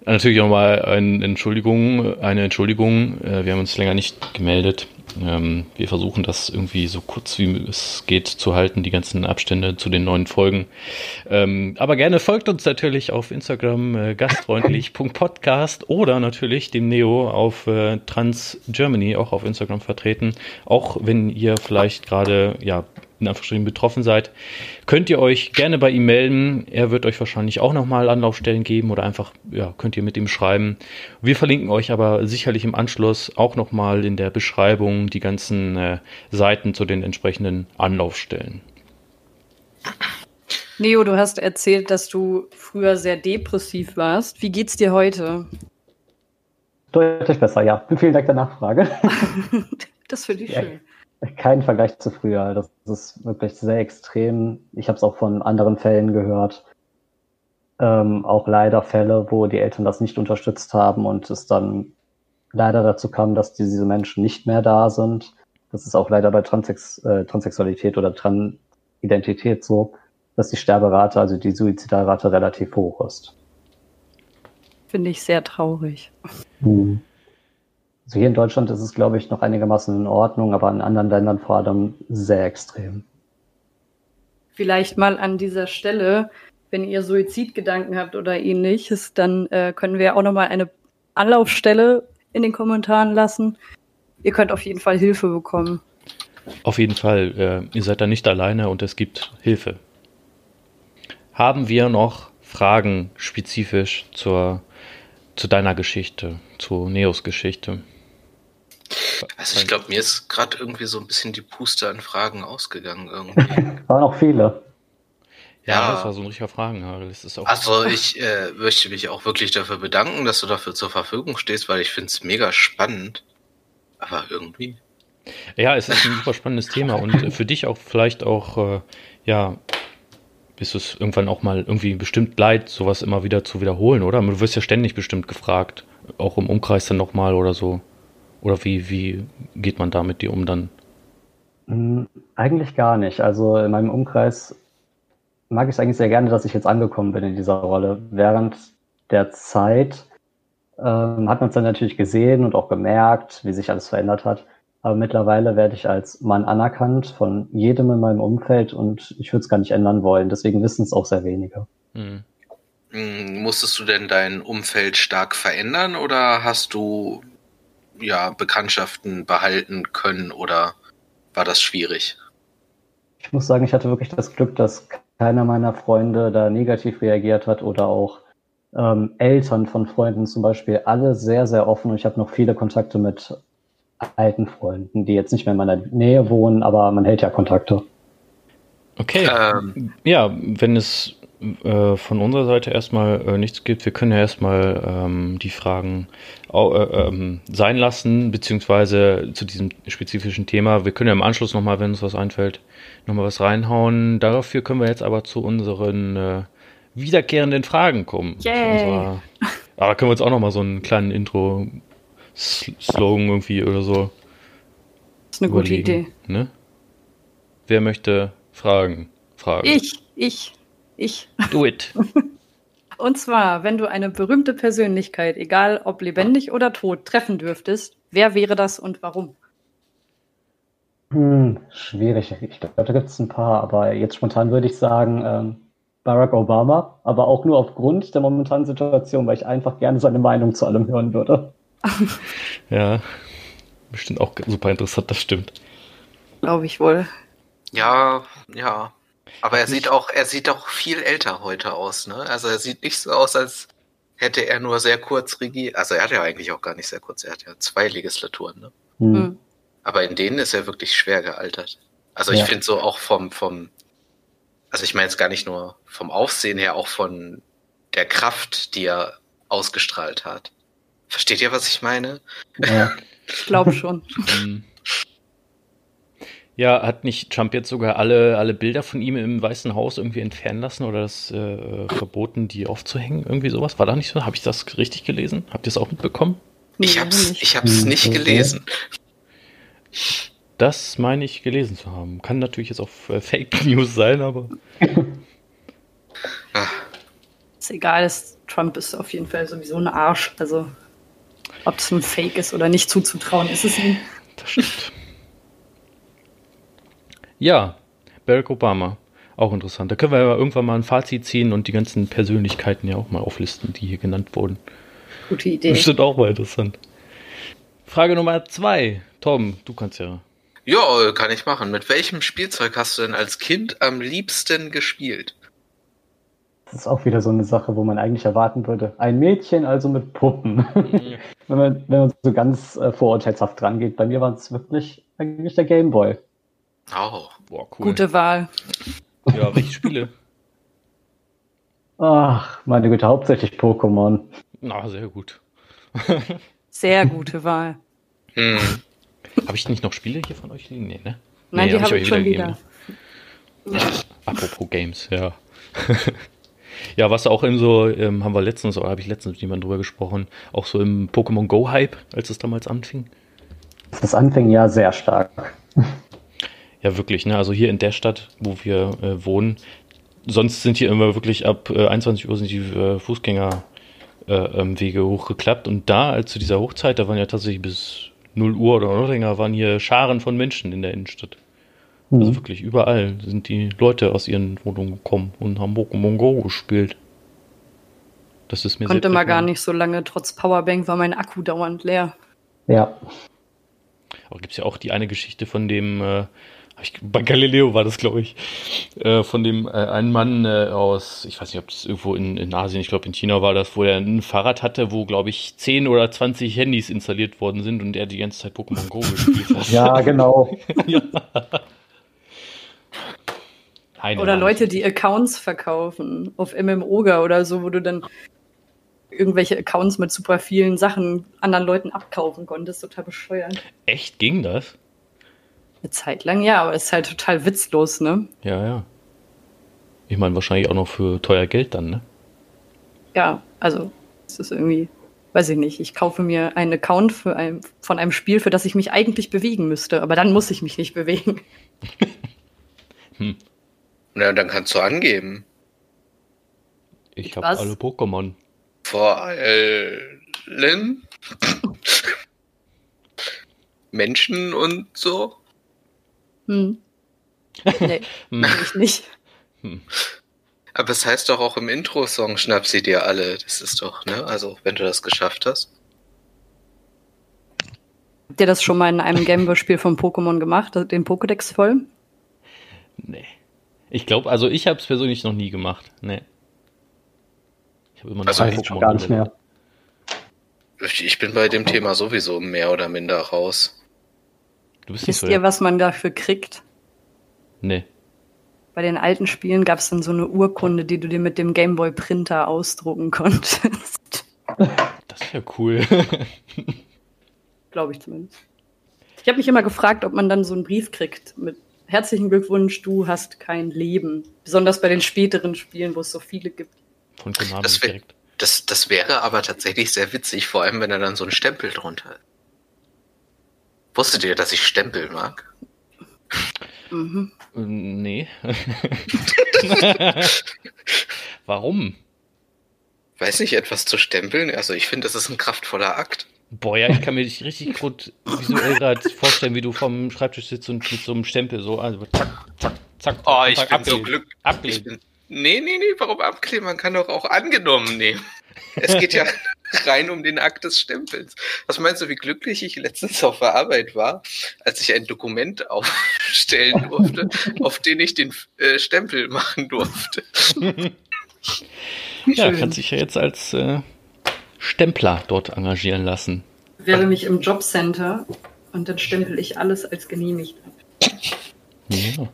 Natürlich auch nochmal eine Entschuldigung, eine Entschuldigung. Äh, wir haben uns länger nicht gemeldet. Ähm, wir versuchen das irgendwie so kurz wie es geht zu halten, die ganzen Abstände zu den neuen Folgen. Ähm, aber gerne folgt uns natürlich auf Instagram äh, gastfreundlich.podcast oder natürlich dem Neo auf äh, Trans Germany auch auf Instagram vertreten. Auch wenn ihr vielleicht gerade ja in Anführungsstrichen betroffen seid, könnt ihr euch gerne bei ihm melden. Er wird euch wahrscheinlich auch nochmal Anlaufstellen geben oder einfach, ja, könnt ihr mit ihm schreiben. Wir verlinken euch aber sicherlich im Anschluss auch nochmal in der Beschreibung die ganzen äh, Seiten zu den entsprechenden Anlaufstellen. Neo, du hast erzählt, dass du früher sehr depressiv warst. Wie geht's dir heute? Deutlich besser, ja. Vielen Dank der Nachfrage. das finde ich ja. schön. Kein Vergleich zu früher. Das ist wirklich sehr extrem. Ich habe es auch von anderen Fällen gehört. Ähm, auch leider Fälle, wo die Eltern das nicht unterstützt haben und es dann leider dazu kam, dass diese Menschen nicht mehr da sind. Das ist auch leider bei Transex äh, Transsexualität oder Transidentität so, dass die Sterberate, also die Suizidalrate relativ hoch ist. Finde ich sehr traurig. Hm. Also hier in Deutschland ist es, glaube ich, noch einigermaßen in Ordnung, aber in anderen Ländern vor allem sehr extrem. Vielleicht mal an dieser Stelle, wenn ihr Suizidgedanken habt oder ähnliches, dann äh, können wir auch nochmal eine Anlaufstelle in den Kommentaren lassen. Ihr könnt auf jeden Fall Hilfe bekommen. Auf jeden Fall. Äh, ihr seid da nicht alleine und es gibt Hilfe. Haben wir noch Fragen spezifisch zur, zu deiner Geschichte, zu Neos Geschichte? Also ich glaube, mir ist gerade irgendwie so ein bisschen die Puste an Fragen ausgegangen irgendwie. Waren auch viele. Ja, ja, das war so ein richtiger Fragenhagel. also ich äh, möchte mich auch wirklich dafür bedanken, dass du dafür zur Verfügung stehst, weil ich finde es mega spannend. Aber irgendwie. Ja, es ist ein super spannendes Thema und für dich auch vielleicht auch, äh, ja, bist du es irgendwann auch mal irgendwie bestimmt leid, sowas immer wieder zu wiederholen, oder? Du wirst ja ständig bestimmt gefragt, auch im Umkreis dann nochmal oder so. Oder wie, wie geht man da mit dir um dann? Hm, eigentlich gar nicht. Also in meinem Umkreis mag ich es eigentlich sehr gerne, dass ich jetzt angekommen bin in dieser Rolle. Während der Zeit ähm, hat man es dann natürlich gesehen und auch gemerkt, wie sich alles verändert hat. Aber mittlerweile werde ich als Mann anerkannt von jedem in meinem Umfeld und ich würde es gar nicht ändern wollen. Deswegen wissen es auch sehr wenige. Hm. hm. Musstest du denn dein Umfeld stark verändern oder hast du ja, Bekanntschaften behalten können oder war das schwierig? Ich muss sagen, ich hatte wirklich das Glück, dass keiner meiner Freunde da negativ reagiert hat oder auch ähm, Eltern von Freunden zum Beispiel, alle sehr, sehr offen und ich habe noch viele Kontakte mit alten Freunden, die jetzt nicht mehr in meiner Nähe wohnen, aber man hält ja Kontakte. Okay. Ähm, ja, wenn es äh, von unserer Seite erstmal äh, nichts gibt. Wir können ja erstmal ähm, die Fragen sein lassen, beziehungsweise zu diesem spezifischen Thema. Wir können ja im Anschluss nochmal, wenn uns was einfällt, nochmal was reinhauen. Dafür können wir jetzt aber zu unseren äh, wiederkehrenden Fragen kommen. Yay. aber können wir uns auch nochmal so einen kleinen Intro-Slogan irgendwie oder so. Das ist eine gute Idee. Ne? Wer möchte Fragen? Fragen? Ich, ich. Ich. Do it. Und zwar, wenn du eine berühmte Persönlichkeit, egal ob lebendig oder tot, treffen dürftest, wer wäre das und warum? Hm, schwierig. Ich glaube, da gibt es ein paar, aber jetzt spontan würde ich sagen ähm, Barack Obama, aber auch nur aufgrund der momentanen Situation, weil ich einfach gerne seine Meinung zu allem hören würde. ja, bestimmt auch super interessant, das stimmt. Glaube ich wohl. Ja, ja. Aber er sieht auch, er sieht auch viel älter heute aus, ne? Also er sieht nicht so aus, als hätte er nur sehr kurz regiert. Also er hat ja eigentlich auch gar nicht sehr kurz, er hat ja zwei Legislaturen, ne? Mhm. Aber in denen ist er wirklich schwer gealtert. Also ich ja. finde so auch vom, vom, also ich meine jetzt gar nicht nur vom Aufsehen her, auch von der Kraft, die er ausgestrahlt hat. Versteht ihr, was ich meine? Ja. ich glaube schon. Ja, hat nicht Trump jetzt sogar alle, alle Bilder von ihm im Weißen Haus irgendwie entfernen lassen oder das äh, verboten, die aufzuhängen? Irgendwie sowas? War da nicht so? Habe ich das richtig gelesen? Habt ihr es auch mitbekommen? Ich hab's, ich hab's nicht gelesen. Das meine ich gelesen zu haben. Kann natürlich jetzt auch äh, Fake News sein, aber. Ah. Ist egal, ist, Trump ist auf jeden Fall sowieso ein Arsch. Also, ob es ein Fake ist oder nicht zuzutrauen, ist es ihm. Das stimmt. Ja, Barack Obama. Auch interessant. Da können wir ja irgendwann mal ein Fazit ziehen und die ganzen Persönlichkeiten ja auch mal auflisten, die hier genannt wurden. Gute Idee. Bestimmt auch mal interessant. Frage Nummer zwei. Tom, du kannst ja. Ja, kann ich machen. Mit welchem Spielzeug hast du denn als Kind am liebsten gespielt? Das ist auch wieder so eine Sache, wo man eigentlich erwarten würde. Ein Mädchen, also mit Puppen. Mhm. wenn, man, wenn man so ganz äh, vorurteilshaft dran geht. Bei mir war es wirklich eigentlich der Gameboy. Oh. Boah, cool. Gute Wahl. Ja, welche Spiele? Ach, meine Güte, hauptsächlich Pokémon. Na, sehr gut. sehr gute Wahl. Hm. Habe ich nicht noch Spiele hier von euch liegen? Nee, ne? Nein, nee, die habe hab ich schon wieder. wieder. Apropos Games, ja. Ja, was auch in so, ähm, haben wir letztens, oder habe ich letztens mit jemandem drüber gesprochen, auch so im Pokémon Go-Hype, als es damals anfing. Das anfing ja sehr stark. Ja, wirklich, ne? Also hier in der Stadt, wo wir äh, wohnen, sonst sind hier immer wirklich ab äh, 21 Uhr sind die äh, Fußgängerwege äh, ähm, hochgeklappt. Und da, als zu dieser Hochzeit, da waren ja tatsächlich bis 0 Uhr oder noch länger, waren hier Scharen von Menschen in der Innenstadt. Also mhm. Also wirklich überall sind die Leute aus ihren Wohnungen gekommen und haben Pokémon Go gespielt. Das ist mir Konnte mal gar nicht so lange, trotz Powerbank war mein Akku dauernd leer. Ja. Aber gibt es ja auch die eine Geschichte von dem, äh, ich, bei Galileo war das, glaube ich, äh, von dem äh, einen Mann äh, aus, ich weiß nicht, ob das irgendwo in, in Asien, ich glaube in China war das, wo er ein Fahrrad hatte, wo, glaube ich, 10 oder 20 Handys installiert worden sind und er die ganze Zeit Pokémon Go gespielt hat. ja, genau. ja. Eine oder Leute, die Accounts verkaufen auf MMOGA oder so, wo du dann irgendwelche Accounts mit super vielen Sachen anderen Leuten abkaufen konntest. Total bescheuert. Echt ging das? Eine Zeit lang ja, aber es ist halt total witzlos, ne? Ja, ja. Ich meine, wahrscheinlich auch noch für teuer Geld dann, ne? Ja, also es ist irgendwie, weiß ich nicht, ich kaufe mir einen Account für ein, von einem Spiel, für das ich mich eigentlich bewegen müsste, aber dann muss ich mich nicht bewegen. hm. Na, dann kannst du angeben. Ich habe alle Pokémon. Vor allen Menschen und so. Hm. Nee, hm. ich nicht. Hm. Aber es heißt doch auch im Intro-Song schnapp sie dir alle. Das ist doch, ne? Also, wenn du das geschafft hast. Habt ihr das schon mal in einem Gameboy-Spiel von Pokémon gemacht, den Pokédex voll? Nee. Ich glaube, also ich habe es persönlich noch nie gemacht. Nee. Ich habe immer noch also Pokémon gar nicht mehr. Ich bin bei dem Thema sowieso mehr oder minder raus. Du bist Wisst so, ihr, was man dafür kriegt? Nee. Bei den alten Spielen gab es dann so eine Urkunde, die du dir mit dem Gameboy-Printer ausdrucken konntest. Das ist ja cool. Glaube ich zumindest. Ich habe mich immer gefragt, ob man dann so einen Brief kriegt mit herzlichen Glückwunsch, du hast kein Leben. Besonders bei den späteren Spielen, wo es so viele gibt. Von Konami das direkt. Das, das wäre aber tatsächlich sehr witzig, vor allem wenn er dann so einen Stempel drunter hat. Wusstet ihr, dass ich Stempel mag? Mhm. Nee. Warum? Weiß nicht, etwas zu stempeln? Also ich finde, das ist ein kraftvoller Akt. Boah, ja, ich kann mir dich richtig gut visuell gerade vorstellen, wie du vom Schreibtisch sitzt und mit so einem Stempel so, also zack, zack, zack. Oh, ich bin so glücklich. Nee, nee, nee, warum abkleben? Man kann doch auch angenommen nehmen. Es geht ja rein um den Akt des Stempels. Was meinst du, wie glücklich ich letztens auf der Arbeit war, als ich ein Dokument aufstellen durfte, auf den ich den äh, Stempel machen durfte? ja, kann sich ja jetzt als äh, Stempler dort engagieren lassen. Ich wäre mich im Jobcenter und dann stempel ich alles als genehmigt ab. Ja.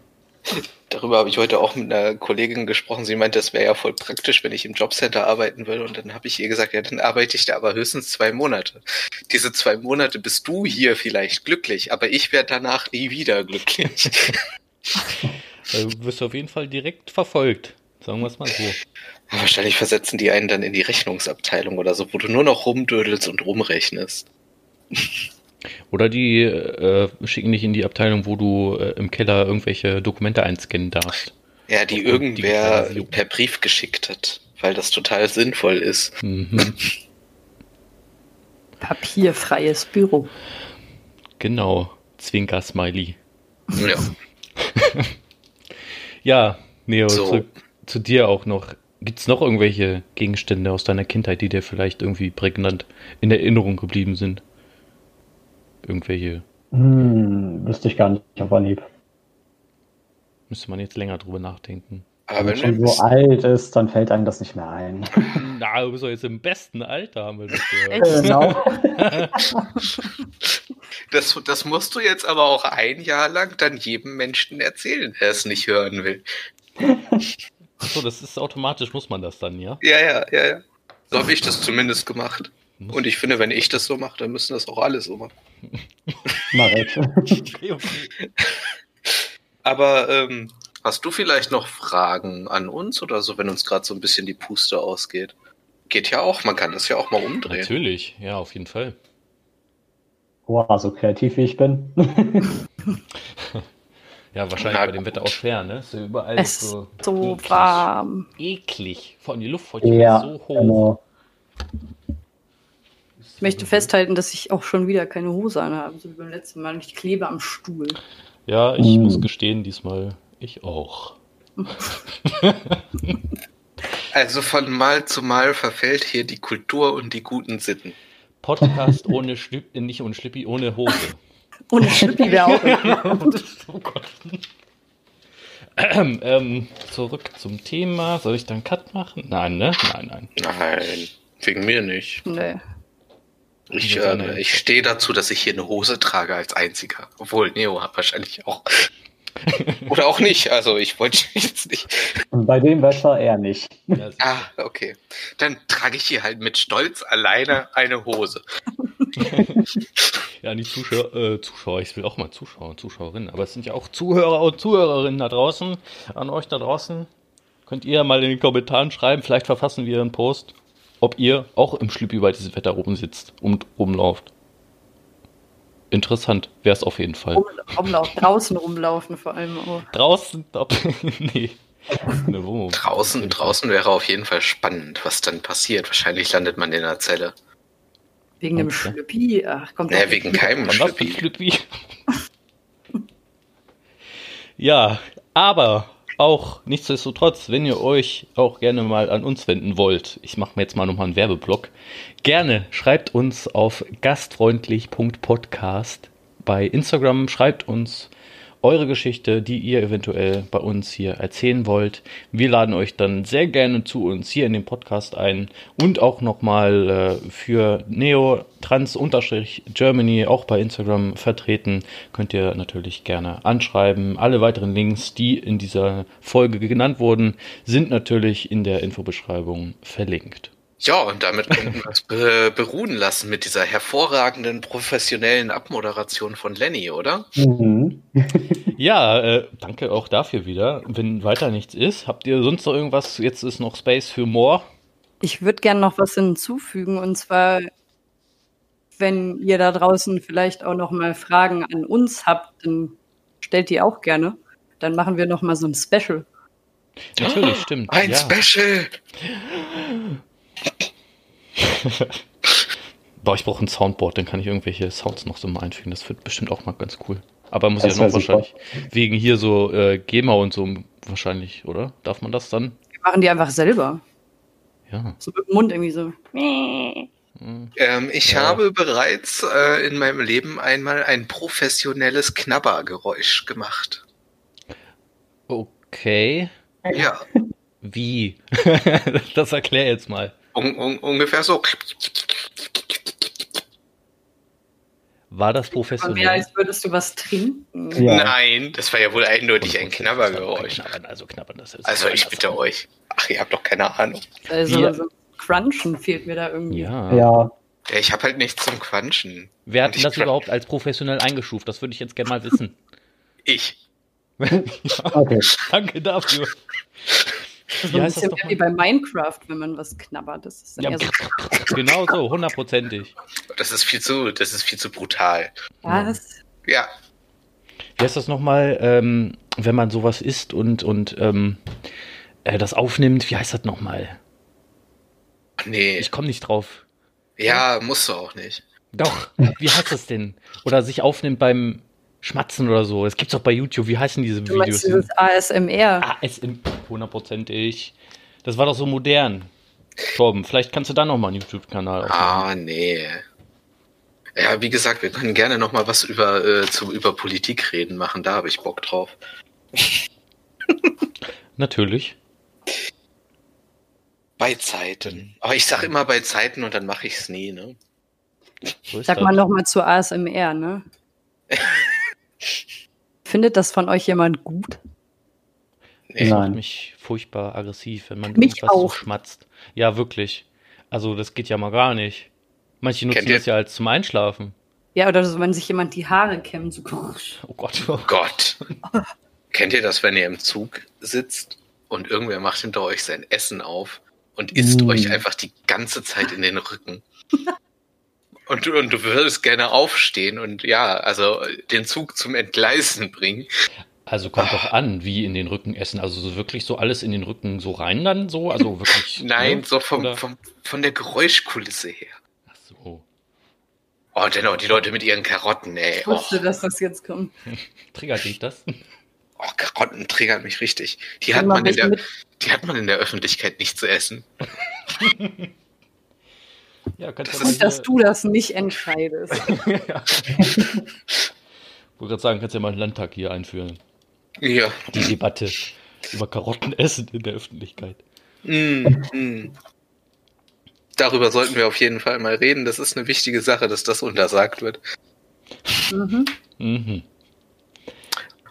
Darüber habe ich heute auch mit einer Kollegin gesprochen. Sie meinte, es wäre ja voll praktisch, wenn ich im Jobcenter arbeiten würde. Und dann habe ich ihr gesagt, ja, dann arbeite ich da aber höchstens zwei Monate. Diese zwei Monate bist du hier vielleicht glücklich, aber ich werde danach nie wieder glücklich. du wirst auf jeden Fall direkt verfolgt. Sagen wir es mal so. Wahrscheinlich versetzen die einen dann in die Rechnungsabteilung oder so, wo du nur noch rumdödelst und rumrechnest. Oder die äh, schicken dich in die Abteilung, wo du äh, im Keller irgendwelche Dokumente einscannen darfst. Ja, die irgendwer per Brief geschickt hat, weil das total sinnvoll ist. Mhm. Papierfreies Büro. Genau, Zwinker-Smiley. Ja. ja, Neo, so. zurück zu dir auch noch. Gibt es noch irgendwelche Gegenstände aus deiner Kindheit, die dir vielleicht irgendwie prägnant in Erinnerung geblieben sind? Irgendwelche. Hm, wüsste ich gar nicht auf Anhieb. Müsste man jetzt länger drüber nachdenken. Aber wenn man schon so alt ist, dann fällt einem das nicht mehr ein. Na, du bist doch jetzt im besten Alter, haben wir das gehört. genau. das, das musst du jetzt aber auch ein Jahr lang dann jedem Menschen erzählen, der es nicht hören will. Achso, das ist automatisch, muss man das dann, ja? Ja, ja, ja, ja. So habe ich das zumindest gemacht. Und ich finde, wenn ich das so mache, dann müssen das auch alle so machen. Mach ich. Aber ähm, Hast du vielleicht noch Fragen an uns oder so, wenn uns gerade so ein bisschen die Puste ausgeht? Geht ja auch, man kann das ja auch mal umdrehen. Natürlich, ja, auf jeden Fall. Wow, so kreativ wie ich bin. ja, wahrscheinlich Na, bei dem Wetter auch schwer, ne? So überall es so, so eklig, warm. Eklig. Vor allem die Luftfeuchtigkeit ja, so hoch. Genau. Ich möchte festhalten, dass ich auch schon wieder keine Hose anhabe, so wie beim letzten Mal. Und ich klebe am Stuhl. Ja, ich mm. muss gestehen, diesmal ich auch. also von Mal zu Mal verfällt hier die Kultur und die guten Sitten. Podcast ohne Schlüppi, äh, nicht ohne Schlüppi, ohne Hose. ohne Schlüppi wäre auch. oh Gott. Ähm, ähm, zurück zum Thema. Soll ich dann Cut machen? Nein, ne? Nein, nein. Nein, wegen mir nicht. Nee. Ich, äh, ich stehe dazu, dass ich hier eine Hose trage als einziger. Obwohl, Neo hat wahrscheinlich auch. Oder auch nicht. Also ich wollte jetzt nicht. Bei dem Wetter eher nicht. ah, okay. Dann trage ich hier halt mit Stolz alleine eine Hose. ja, die Zuschauer, äh, Zuschauer, ich will auch mal Zuschauer und Zuschauerinnen, aber es sind ja auch Zuhörer und Zuhörerinnen da draußen. An euch da draußen. Könnt ihr mal in den Kommentaren schreiben, vielleicht verfassen wir einen Post, ob ihr auch im Schlüppi bei diesem Wetter rumsitzt und rumlauft. Interessant wäre es auf jeden Fall. Rum, rumlaufen, draußen rumlaufen vor allem auch. Draußen, ob, nee. draußen, draußen wäre auf jeden Fall spannend, was dann passiert. Wahrscheinlich landet man in der Zelle. Wegen okay. dem Schlüppi? Ach, kommt nee, wegen keinem Schlüppi. Schlüppi. ja, aber auch nichtsdestotrotz, wenn ihr euch auch gerne mal an uns wenden wollt, ich mache mir jetzt mal nochmal einen Werbeblock, gerne schreibt uns auf gastfreundlich.podcast bei Instagram, schreibt uns eure Geschichte, die ihr eventuell bei uns hier erzählen wollt. Wir laden euch dann sehr gerne zu uns hier in den Podcast ein und auch nochmal äh, für Neo Trans-Germany auch bei Instagram vertreten. Könnt ihr natürlich gerne anschreiben. Alle weiteren Links, die in dieser Folge genannt wurden, sind natürlich in der Infobeschreibung verlinkt. Ja, und damit könnten wir es be beruhen lassen mit dieser hervorragenden professionellen Abmoderation von Lenny, oder? Mhm. ja, äh, danke auch dafür wieder. Wenn weiter nichts ist, habt ihr sonst noch irgendwas? Jetzt ist noch Space für More. Ich würde gerne noch was hinzufügen und zwar, wenn ihr da draußen vielleicht auch noch mal Fragen an uns habt, dann stellt die auch gerne. Dann machen wir noch mal so ein Special. Natürlich, stimmt. Ein ja. Special. Boah, ich brauche ein Soundboard, dann kann ich irgendwelche Sounds noch so mal einfügen. Das wird bestimmt auch mal ganz cool. Aber muss das ja noch wahrscheinlich super. wegen hier so äh, GEMA und so wahrscheinlich, oder? Darf man das dann? Wir machen die einfach selber. Ja. So mit dem Mund irgendwie so. Ähm, ich ja. habe bereits äh, in meinem Leben einmal ein professionelles Knabbergeräusch gemacht. Okay. Ja. Wie? das erklär jetzt mal. Un un ungefähr so. War das professionell? Mehr als würdest du was trinken. Ja. Nein, das war ja wohl eindeutig ein Knabbergeräusch. Knabbern, also knabbern das ist Also ich bitte euch. Ach, ihr habt doch keine Ahnung. Also ja. so Crunchen fehlt mir da irgendwie. Ja. ja. ja ich habe halt nichts zum Crunchen. Wer hat denn das überhaupt als professionell eingestuft? Das würde ich jetzt gerne mal wissen. Ich. ja. Okay. Danke dafür. Das ist ein bisschen wie bei Minecraft, wenn man was knabbert. Das ist ja, so genau so, hundertprozentig. Das ist viel zu, das ist viel zu brutal. Was? Ja. Wie heißt das nochmal, ähm, wenn man sowas isst und, und ähm, äh, das aufnimmt? Wie heißt das nochmal? Nee. Ich komme nicht drauf. Ja, musst du auch nicht. Doch, wie heißt das denn? Oder sich aufnimmt beim Schmatzen oder so. Es gibt's auch bei YouTube. Wie heißen diese du Videos? Das ASMR. ASMR, hundertprozentig. Das war doch so modern. Torben, vielleicht kannst du da noch mal einen YouTube-Kanal aufnehmen. Ah, nee. Ja, wie gesagt, wir können gerne noch mal was über, äh, zu, über Politik reden machen. Da habe ich Bock drauf. Natürlich. Bei Zeiten. Aber ich sag immer bei Zeiten und dann mache ich es nie, ne? So Sag mal noch mal zu ASMR, ne? Findet das von euch jemand gut? Ich macht mich furchtbar aggressiv, wenn man mich irgendwas auch. so schmatzt. Ja, wirklich. Also das geht ja mal gar nicht. Manche nutzen das ja als zum Einschlafen. Ja, oder so, wenn sich jemand die Haare kämmt. So, oh Gott. Oh Gott. kennt ihr das, wenn ihr im Zug sitzt und irgendwer macht hinter euch sein Essen auf und isst mm. euch einfach die ganze Zeit in den Rücken? Und, und du würdest gerne aufstehen und ja, also den Zug zum Entgleisen bringen. Also kommt doch an, wie in den Rücken essen. Also so wirklich so alles in den Rücken so rein dann so? Also wirklich. Nein, ne? so vom, vom, von der Geräuschkulisse her. Ach so. Oh, dennoch, die Leute mit ihren Karotten, ey. Ich wusste, oh. dass das jetzt kommt. Triggert dich das? Oh, Karotten triggert mich richtig. Die hat, man in der, die hat man in der Öffentlichkeit nicht zu essen. ja, kannst das ist, dass du das nicht entscheidest. ja. Ich wollte gerade sagen, kannst ja mal einen Landtag hier einführen. Ja. Die Debatte über Karottenessen in der Öffentlichkeit. Mm, mm. Darüber sollten wir auf jeden Fall mal reden. Das ist eine wichtige Sache, dass das untersagt wird. Mhm. Mhm.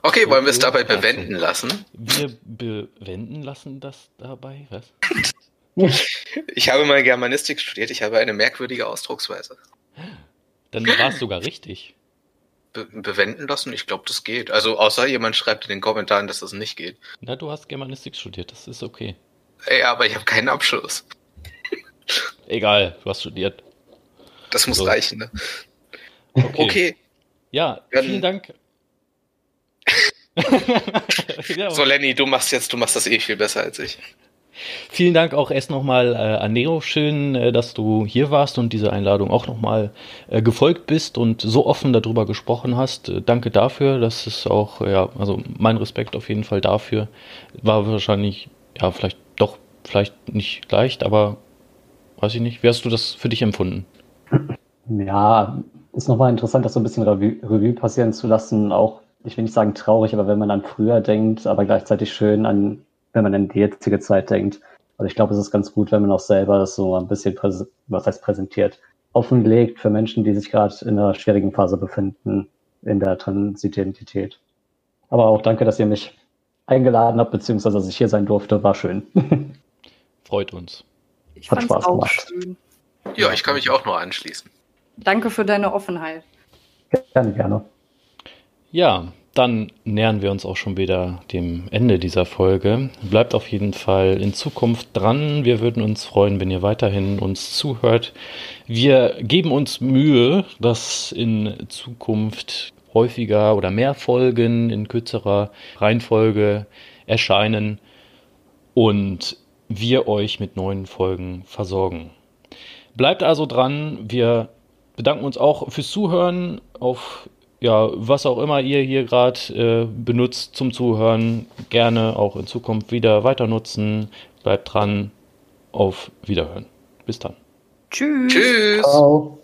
Okay, wollen wir es dabei bewenden lassen? Wir bewenden lassen das dabei? Was? Ich habe mal Germanistik studiert. Ich habe eine merkwürdige Ausdrucksweise. Dann war es sogar richtig be bewenden lassen? Ich glaube, das geht. Also außer jemand schreibt in den Kommentaren, dass das nicht geht. Na, du hast Germanistik studiert, das ist okay. Ja, aber ich habe keinen Abschluss. Egal, du hast studiert. Das muss so. reichen, ne? Okay. okay. Ja, vielen Dank. so, Lenny, du machst jetzt, du machst das eh viel besser als ich. Vielen Dank auch erst nochmal äh, an Neo. Schön, äh, dass du hier warst und diese Einladung auch nochmal äh, gefolgt bist und so offen darüber gesprochen hast. Äh, danke dafür. Das ist auch, ja, also mein Respekt auf jeden Fall dafür. War wahrscheinlich, ja, vielleicht doch, vielleicht nicht leicht, aber weiß ich nicht. Wie hast du das für dich empfunden? Ja, ist nochmal interessant, das so ein bisschen Revue passieren zu lassen. Auch, ich will nicht sagen traurig, aber wenn man an früher denkt, aber gleichzeitig schön an wenn man an die jetzige Zeit denkt. Also ich glaube, es ist ganz gut, wenn man auch selber das so ein bisschen, was heißt präsentiert, offenlegt für Menschen, die sich gerade in einer schwierigen Phase befinden in der Transidentität. Aber auch danke, dass ihr mich eingeladen habt, beziehungsweise dass ich hier sein durfte. War schön. Freut uns. Ich Hat Spaß gemacht. Schön. Ja, ich kann mich auch nur anschließen. Danke für deine Offenheit. Gerne, gerne. Ja, dann nähern wir uns auch schon wieder dem Ende dieser Folge. Bleibt auf jeden Fall in Zukunft dran. Wir würden uns freuen, wenn ihr weiterhin uns zuhört. Wir geben uns Mühe, dass in Zukunft häufiger oder mehr Folgen in kürzerer Reihenfolge erscheinen und wir euch mit neuen Folgen versorgen. Bleibt also dran. Wir bedanken uns auch fürs Zuhören auf ja, was auch immer ihr hier gerade äh, benutzt zum Zuhören, gerne auch in Zukunft wieder weiter nutzen. Bleibt dran. Auf Wiederhören. Bis dann. Tschüss. Tschüss. Ciao.